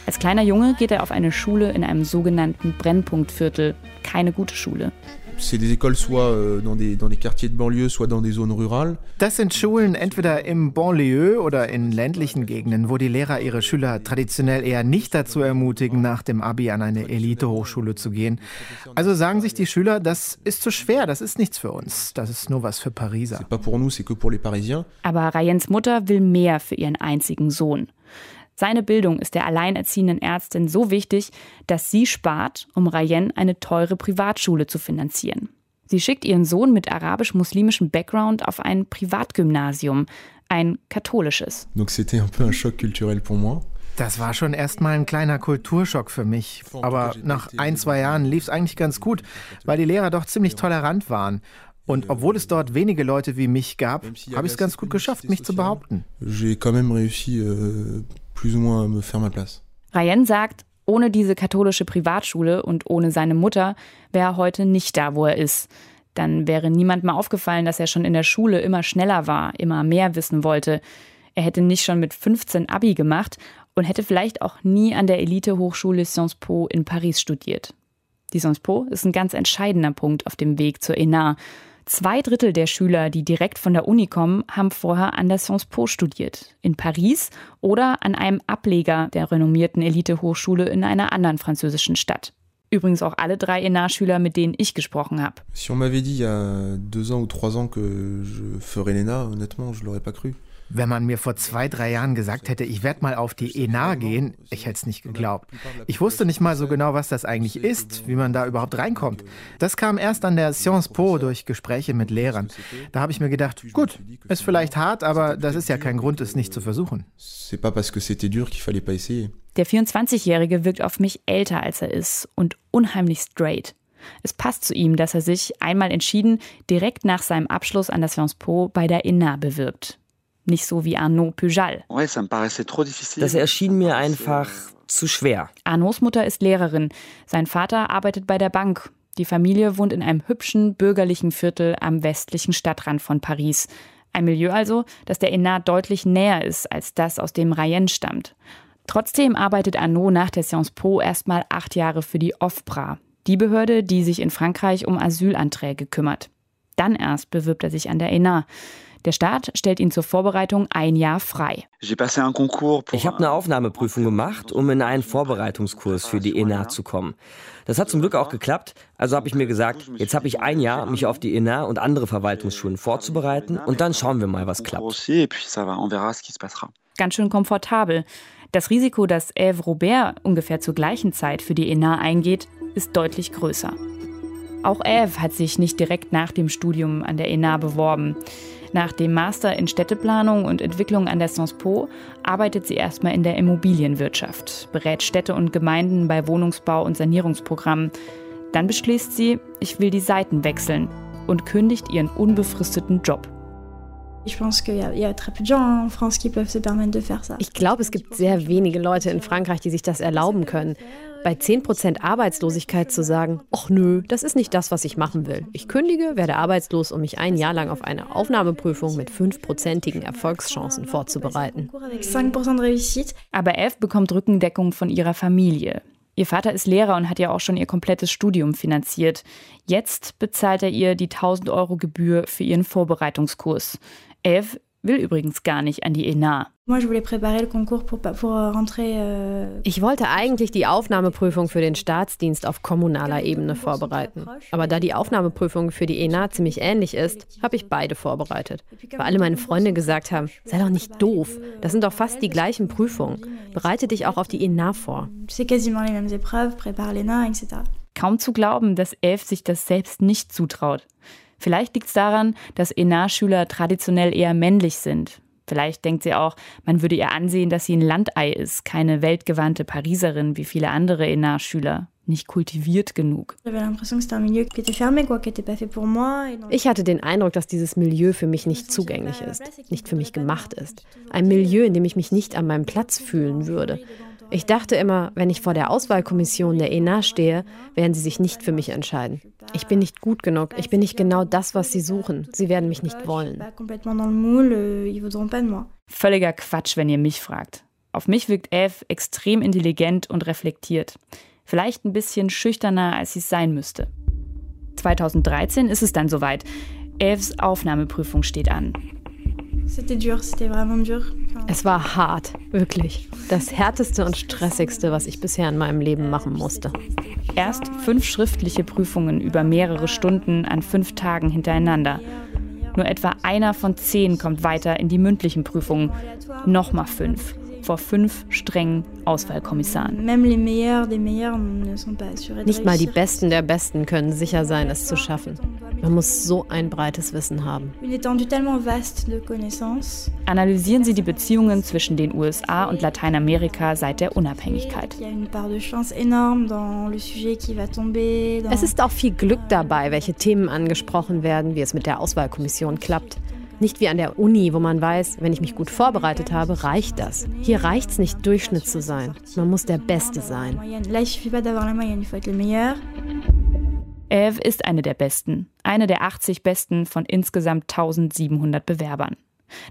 Als kleiner Junge geht er auf eine Schule in einem sogenannten Brennpunktviertel, keine gute Schule. C'est des écoles soit euh, dans des, dans des quartiers de banlieue, soit dans des zones rurales. Das sind Schulen entweder im Banlieue oder in ländlichen Gegenden, wo die Lehrer ihre Schüler traditionell eher nicht dazu ermutigen, nach dem Abi an eine Elite-Hochschule zu gehen. Also sagen sich die Schüler, das ist zu schwer, das ist nichts für uns, das ist nur was für Pariser. C'est pas pour nous, c'est que pour les Parisiens. Aber Rayens Mutter will mehr für ihren einzigen Sohn. Seine Bildung ist der alleinerziehenden Ärztin so wichtig, dass sie spart, um Rayen eine teure Privatschule zu finanzieren. Sie schickt ihren Sohn mit arabisch-muslimischem Background auf ein Privatgymnasium, ein katholisches. Donc c'était un peu un choc culturel pour moi. Das war schon erstmal ein kleiner Kulturschock für mich. Aber nach ein, zwei Jahren lief es eigentlich ganz gut, weil die Lehrer doch ziemlich tolerant waren. Und obwohl es dort wenige Leute wie mich gab, habe ich es ganz gut geschafft, mich zu behaupten. J'ai quand même réussi euh, plus ou moins me faire ma place. Rayen sagt, ohne diese katholische Privatschule und ohne seine Mutter wäre er heute nicht da, wo er ist. Dann wäre niemand mal aufgefallen, dass er schon in der Schule immer schneller war, immer mehr wissen wollte. Er hätte nicht schon mit 15 Abi gemacht und hätte vielleicht auch nie an der Elite-Hochschule Sciences Po in Paris studiert. Die Sciences Po ist ein ganz entscheidender Punkt auf dem Weg zur ENA. Zwei Drittel der Schüler, die direkt von der Uni kommen, haben vorher an der Sciences Po studiert. In Paris oder an einem Ableger der renommierten Elite-Hochschule in einer anderen französischen Stadt. Übrigens auch alle drei ENA-Schüler, mit denen ich gesprochen habe. Si on m'avait dit il y a deux ans ou trois ans que je ferais l'ENA, honnêtement, je l'aurais pas cru. Wenn man mir vor zwei, drei Jahren gesagt hätte, ich werde mal auf die ENA gehen, ich hätte es nicht geglaubt. Ich wusste nicht mal so genau, was das eigentlich ist, wie man da überhaupt reinkommt. Das kam erst an der Sciences Po durch Gespräche mit Lehrern. Da habe ich mir gedacht, gut, ist vielleicht hart, aber das ist ja kein Grund, es nicht zu versuchen. C'est pas parce que c'était dur qu'il fallait pas essayer. Der 24-Jährige wirkt auf mich älter, als er ist und unheimlich straight. Es passt zu ihm, dass er sich einmal entschieden direkt nach seinem Abschluss an der Sciences Po bei der ENA bewirbt nicht so wie Arnaud Pujal. Das erschien mir einfach zu schwer. Arnauds Mutter ist Lehrerin, sein Vater arbeitet bei der Bank. Die Familie wohnt in einem hübschen bürgerlichen Viertel am westlichen Stadtrand von Paris. Ein Milieu also, das der Enat deutlich näher ist als das, aus dem Rayen stammt. Trotzdem arbeitet Arnaud nach der Sciences Po erstmal acht Jahre für die OFPRA, die Behörde, die sich in Frankreich um Asylanträge kümmert. Dann erst bewirbt er sich an der ENA. Der Staat stellt ihn zur Vorbereitung ein Jahr frei. Ich habe eine Aufnahmeprüfung gemacht, um in einen Vorbereitungskurs für die ENA zu kommen. Das hat zum Glück auch geklappt. Also habe ich mir gesagt, jetzt habe ich ein Jahr, mich auf die ENA und andere Verwaltungsschulen vorzubereiten und dann schauen wir mal, was klappt. Ganz schön komfortabel. Das Risiko, dass Eve Robert ungefähr zur gleichen Zeit für die ENA eingeht, ist deutlich größer. Auch Eve hat sich nicht direkt nach dem Studium an der ENA beworben. Nach dem Master in Städteplanung und Entwicklung an der Sciences Po arbeitet sie erstmal in der Immobilienwirtschaft, berät Städte und Gemeinden bei Wohnungsbau und Sanierungsprogrammen. Dann beschließt sie, ich will die Seiten wechseln. und kündigt ihren unbefristeten Job. Ich glaube, es gibt sehr wenige Leute in Frankreich, die sich das erlauben können. Bei 10% Arbeitslosigkeit zu sagen, ach nö, das ist nicht das, was ich machen will. Ich kündige, werde arbeitslos, um mich ein Jahr lang auf eine Aufnahmeprüfung mit 5%igen Erfolgschancen vorzubereiten. Aber Eve bekommt Rückendeckung von ihrer Familie. Ihr Vater ist Lehrer und hat ja auch schon ihr komplettes Studium finanziert. Jetzt bezahlt er ihr die 1000 Euro Gebühr für ihren Vorbereitungskurs. Eve will übrigens gar nicht an die ENA. Euh, ich wollte eigentlich die Aufnahmeprüfung für den Staatsdienst auf kommunaler Ebene vorbereiten. Aber da die Aufnahmeprüfung für die ENA ziemlich ähnlich ist, habe ich beide vorbereitet. Weil alle meine Freunde gesagt haben, sei doch nicht doof, das sind doch fast die gleichen Prüfungen. Bereite dich auch auf die ENA vor. Kaum zu glauben, dass Elf sich das selbst nicht zutraut. Vielleicht liegt es daran, dass ENA-Schüler traditionell eher männlich sind. Vielleicht denkt sie auch, man würde ihr ansehen, dass sie ein Landei ist, keine weltgewandte Pariserin wie viele andere ENA-Schüler. Nicht kultiviert genug. Ich hatte den Eindruck, dass dieses Milieu für mich nicht zugänglich ist, nicht für mich gemacht ist. Ein Milieu, in dem ich mich nicht an meinem Platz fühlen würde. Ich dachte immer, wenn ich vor der Auswahlkommission der ENA stehe, werden sie sich nicht für mich entscheiden. Ich bin nicht gut genug, ich bin nicht genau das, was sie suchen. Sie werden mich nicht wollen. Völliger Quatsch, wenn ihr mich fragt. Auf mich wirkt Eve extrem intelligent und reflektiert. Vielleicht ein bisschen schüchterner, als sie es sein müsste. 2013 ist es dann soweit. Eves Aufnahmeprüfung steht an. Es war hart, wirklich. Das härteste und stressigste, was ich bisher in meinem Leben machen musste. Erst fünf schriftliche Prüfungen über mehrere Stunden an fünf Tagen hintereinander. Nur etwa einer von zehn kommt weiter in die mündlichen Prüfungen. Nochmal fünf vor fünf strengen Auswahlkommissaren. Nicht mal die Besten der Besten können sicher sein, es zu schaffen. Man muss so ein breites Wissen haben. Analysieren Sie die Beziehungen zwischen den USA und Lateinamerika seit der Unabhängigkeit. Es ist auch viel Glück dabei, welche Themen angesprochen werden, wie es mit der Auswahlkommission klappt. Nicht wie an der Uni, wo man weiß, wenn ich mich gut vorbereitet habe, reicht das. Hier reicht es nicht, Durchschnitt zu sein. Man muss der Beste sein. Eve ist eine der Besten. Eine der 80 Besten von insgesamt 1700 Bewerbern.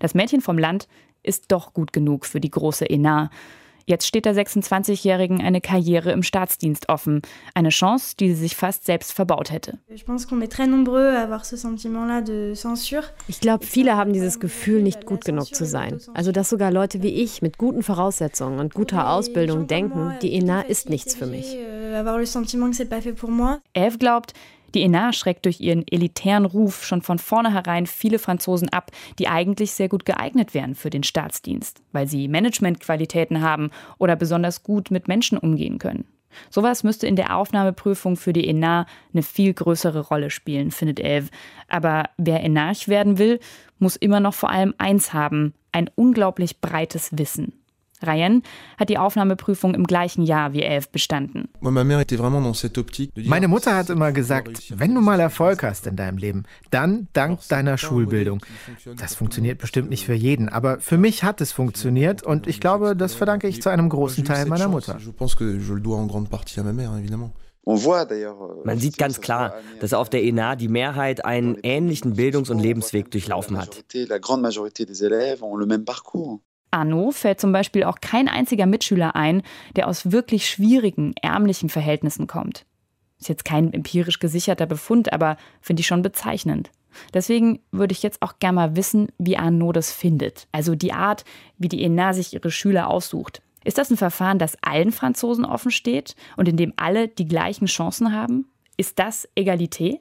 Das Mädchen vom Land ist doch gut genug für die große ENA. Jetzt steht der 26-Jährigen eine Karriere im Staatsdienst offen. Eine Chance, die sie sich fast selbst verbaut hätte. Ich glaube, viele haben dieses Gefühl, nicht gut genug zu sein. Also, dass sogar Leute wie ich mit guten Voraussetzungen und guter Ausbildung denken, die ENA ist nichts für mich. Eve glaubt, die ENA schreckt durch ihren elitären Ruf schon von vornherein viele Franzosen ab, die eigentlich sehr gut geeignet wären für den Staatsdienst, weil sie Managementqualitäten haben oder besonders gut mit Menschen umgehen können. Sowas müsste in der Aufnahmeprüfung für die ENA eine viel größere Rolle spielen, findet Eve. Aber wer Enarch werden will, muss immer noch vor allem eins haben, ein unglaublich breites Wissen. Ryan hat die Aufnahmeprüfung im gleichen Jahr wie Elf bestanden. Meine Mutter hat immer gesagt, wenn du mal Erfolg hast in deinem Leben, dann dank deiner Schulbildung. Das funktioniert bestimmt nicht für jeden, aber für mich hat es funktioniert und ich glaube, das verdanke ich zu einem großen Teil meiner Mutter. Man sieht ganz klar, dass auf der ENA die Mehrheit einen ähnlichen Bildungs- und Lebensweg durchlaufen hat. Arno fällt zum Beispiel auch kein einziger Mitschüler ein, der aus wirklich schwierigen, ärmlichen Verhältnissen kommt. Ist jetzt kein empirisch gesicherter Befund, aber finde ich schon bezeichnend. Deswegen würde ich jetzt auch gerne mal wissen, wie Arnaud das findet. Also die Art, wie die ENA sich ihre Schüler aussucht. Ist das ein Verfahren, das allen Franzosen offen steht und in dem alle die gleichen Chancen haben? Ist das Egalité?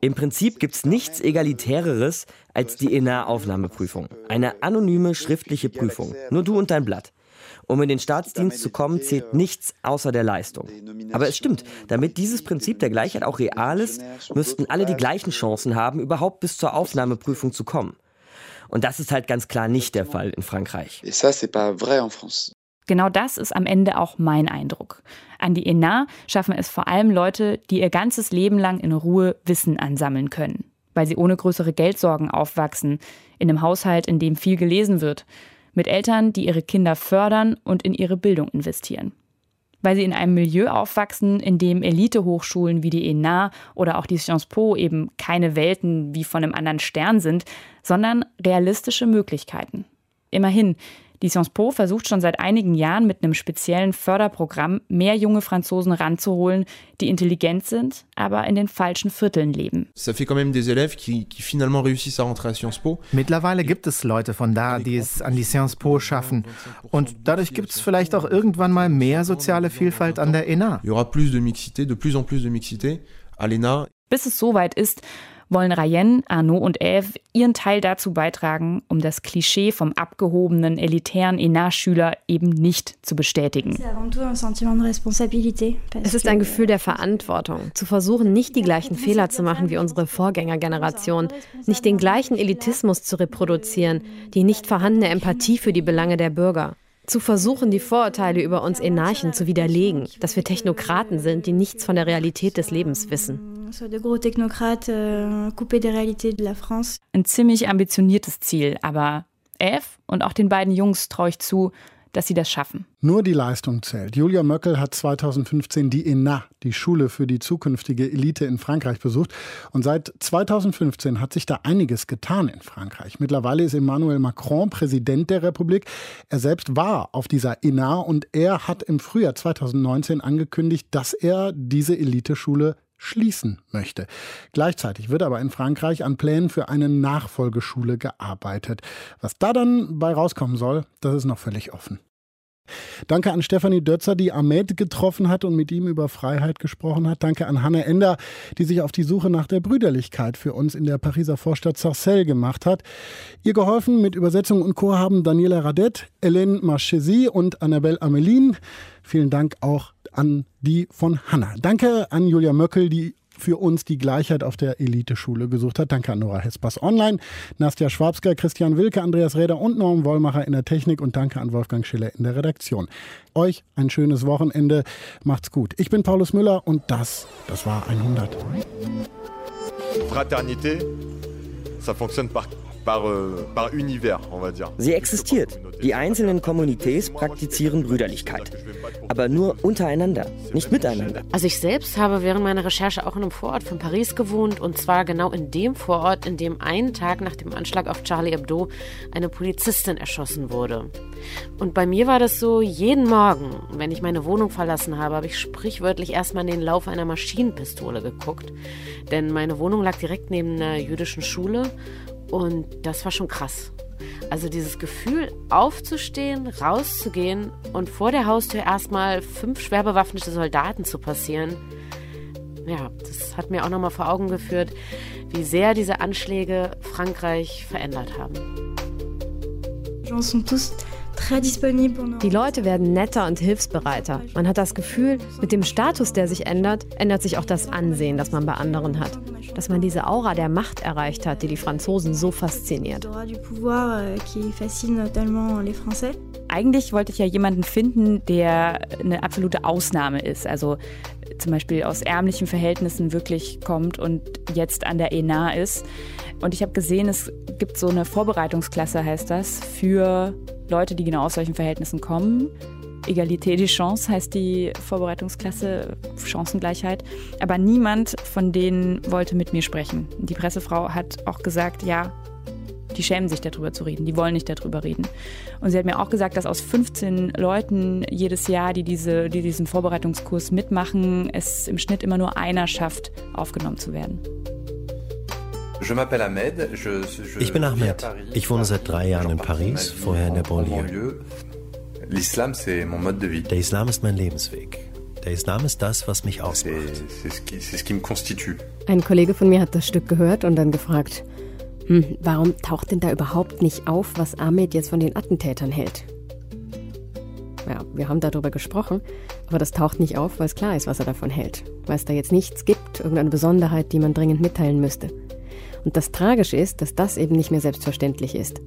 Im Prinzip gibt es nichts Egalitäreres als die ENA-Aufnahmeprüfung. Eine anonyme schriftliche Prüfung. Nur du und dein Blatt. Um in den Staatsdienst zu kommen, zählt nichts außer der Leistung. Aber es stimmt, damit dieses Prinzip der Gleichheit auch real ist, müssten alle die gleichen Chancen haben, überhaupt bis zur Aufnahmeprüfung zu kommen. Und das ist halt ganz klar nicht der Fall in Frankreich. Genau das ist am Ende auch mein Eindruck. An die ENA schaffen es vor allem Leute, die ihr ganzes Leben lang in Ruhe Wissen ansammeln können, weil sie ohne größere Geldsorgen aufwachsen, in einem Haushalt, in dem viel gelesen wird, mit Eltern, die ihre Kinder fördern und in ihre Bildung investieren. Weil sie in einem Milieu aufwachsen, in dem Elitehochschulen wie die ENA oder auch die Sciences Po eben keine Welten wie von einem anderen Stern sind, sondern realistische Möglichkeiten. Immerhin, die Sciences Po versucht schon seit einigen Jahren mit einem speziellen Förderprogramm mehr junge Franzosen ranzuholen, die intelligent sind, aber in den falschen Vierteln leben. Mittlerweile gibt es Leute von da, die es an die Sciences Po schaffen. Und dadurch gibt es vielleicht auch irgendwann mal mehr soziale Vielfalt an der ENA. Bis es soweit ist, wollen Rayen, Arnaud und Eve ihren Teil dazu beitragen, um das Klischee vom abgehobenen, elitären ENA-Schüler eben nicht zu bestätigen. Es ist ein Gefühl der Verantwortung, zu versuchen, nicht die gleichen Fehler zu machen wie unsere Vorgängergeneration, nicht den gleichen Elitismus zu reproduzieren, die nicht vorhandene Empathie für die Belange der Bürger. Zu versuchen, die Vorurteile über uns Enarchen zu widerlegen, dass wir Technokraten sind, die nichts von der Realität des Lebens wissen. Euh, Ein ziemlich ambitioniertes Ziel, aber Eve und auch den beiden Jungs traue ich zu, dass sie das schaffen. Nur die Leistung zählt. Julia Möckel hat 2015 die ENA, die Schule für die zukünftige Elite in Frankreich, besucht. Und seit 2015 hat sich da einiges getan in Frankreich. Mittlerweile ist Emmanuel Macron Präsident der Republik. Er selbst war auf dieser ENA und er hat im Frühjahr 2019 angekündigt, dass er diese Eliteschule schließen möchte. Gleichzeitig wird aber in Frankreich an Plänen für eine Nachfolgeschule gearbeitet. Was da dann bei rauskommen soll, das ist noch völlig offen. Danke an Stefanie Dötzer, die Ahmed getroffen hat und mit ihm über Freiheit gesprochen hat. Danke an Hanne Ender, die sich auf die Suche nach der Brüderlichkeit für uns in der Pariser Vorstadt Sarcelles gemacht hat. Ihr geholfen mit Übersetzung und Chor haben Daniela Radet, Hélène Marchesi und Annabelle Amelin. Vielen Dank auch an die von Hanna. Danke an Julia Möckel, die für uns die Gleichheit auf der Eliteschule gesucht hat. Danke an Nora Hespers online, Nastja Schwabsker, Christian Wilke, Andreas Räder und Norm Wollmacher in der Technik und danke an Wolfgang Schiller in der Redaktion. Euch ein schönes Wochenende. Macht's gut. Ich bin Paulus Müller und das, das war 100. Fraternité, ça fonctionne par par, euh, par univers, on va dire. Sie existiert. Die einzelnen Kommunités praktizieren Brüderlichkeit. Aber nur untereinander, nicht miteinander. Also ich selbst habe während meiner Recherche auch in einem Vorort von Paris gewohnt. Und zwar genau in dem Vorort, in dem einen Tag nach dem Anschlag auf Charlie Hebdo eine Polizistin erschossen wurde. Und bei mir war das so, jeden Morgen, wenn ich meine Wohnung verlassen habe, habe ich sprichwörtlich erstmal in den Lauf einer Maschinenpistole geguckt. Denn meine Wohnung lag direkt neben einer jüdischen Schule und das war schon krass. Also dieses Gefühl, aufzustehen, rauszugehen und vor der Haustür erstmal fünf schwer bewaffnete Soldaten zu passieren, ja, das hat mir auch nochmal vor Augen geführt, wie sehr diese Anschläge Frankreich verändert haben. Die Leute werden netter und hilfsbereiter. Man hat das Gefühl, mit dem Status, der sich ändert, ändert sich auch das Ansehen, das man bei anderen hat. Dass man diese Aura der Macht erreicht hat, die die Franzosen so fasziniert. Eigentlich wollte ich ja jemanden finden, der eine absolute Ausnahme ist. Also zum Beispiel aus ärmlichen Verhältnissen wirklich kommt und jetzt an der ENA ist. Und ich habe gesehen, es gibt so eine Vorbereitungsklasse, heißt das, für Leute, die genau aus solchen Verhältnissen kommen. Egalité des Chances heißt die Vorbereitungsklasse, Chancengleichheit. Aber niemand von denen wollte mit mir sprechen. Die Pressefrau hat auch gesagt, ja, die schämen sich darüber zu reden, die wollen nicht darüber reden. Und sie hat mir auch gesagt, dass aus 15 Leuten jedes Jahr, die, diese, die diesen Vorbereitungskurs mitmachen, es im Schnitt immer nur einer schafft, aufgenommen zu werden. Ich bin Ahmed. Ich wohne seit drei Jahren in Paris, vorher in der Banlieue. Der Islam ist mein Lebensweg. Der Islam ist das, was mich ausmacht. Ein Kollege von mir hat das Stück gehört und dann gefragt, hm, warum taucht denn da überhaupt nicht auf, was Ahmed jetzt von den Attentätern hält? Ja, wir haben darüber gesprochen, aber das taucht nicht auf, weil es klar ist, was er davon hält. Weil es da jetzt nichts gibt, irgendeine Besonderheit, die man dringend mitteilen müsste. Und das Tragische ist, dass das eben nicht mehr selbstverständlich ist.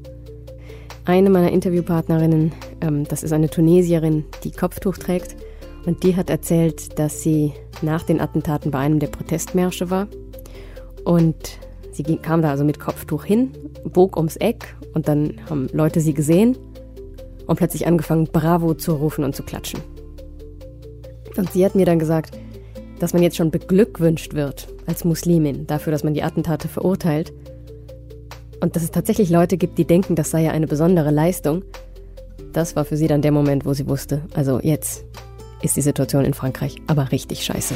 eine meiner Interviewpartnerinnen, ähm, das ist eine Tunesierin, die Kopftuch trägt. Und die hat erzählt, dass sie nach den Attentaten bei einem der Protestmärsche war. Und sie ging, kam da also mit Kopftuch hin, bog ums Eck und dann haben Leute sie gesehen und plötzlich angefangen, Bravo zu rufen und zu klatschen. Und sie hat mir dann gesagt, dass man jetzt schon beglückwünscht wird als Muslimin dafür, dass man die Attentate verurteilt. Und dass es tatsächlich Leute gibt, die denken, das sei ja eine besondere Leistung. Das war für sie dann der Moment, wo sie wusste, also jetzt ist die Situation in Frankreich aber richtig scheiße.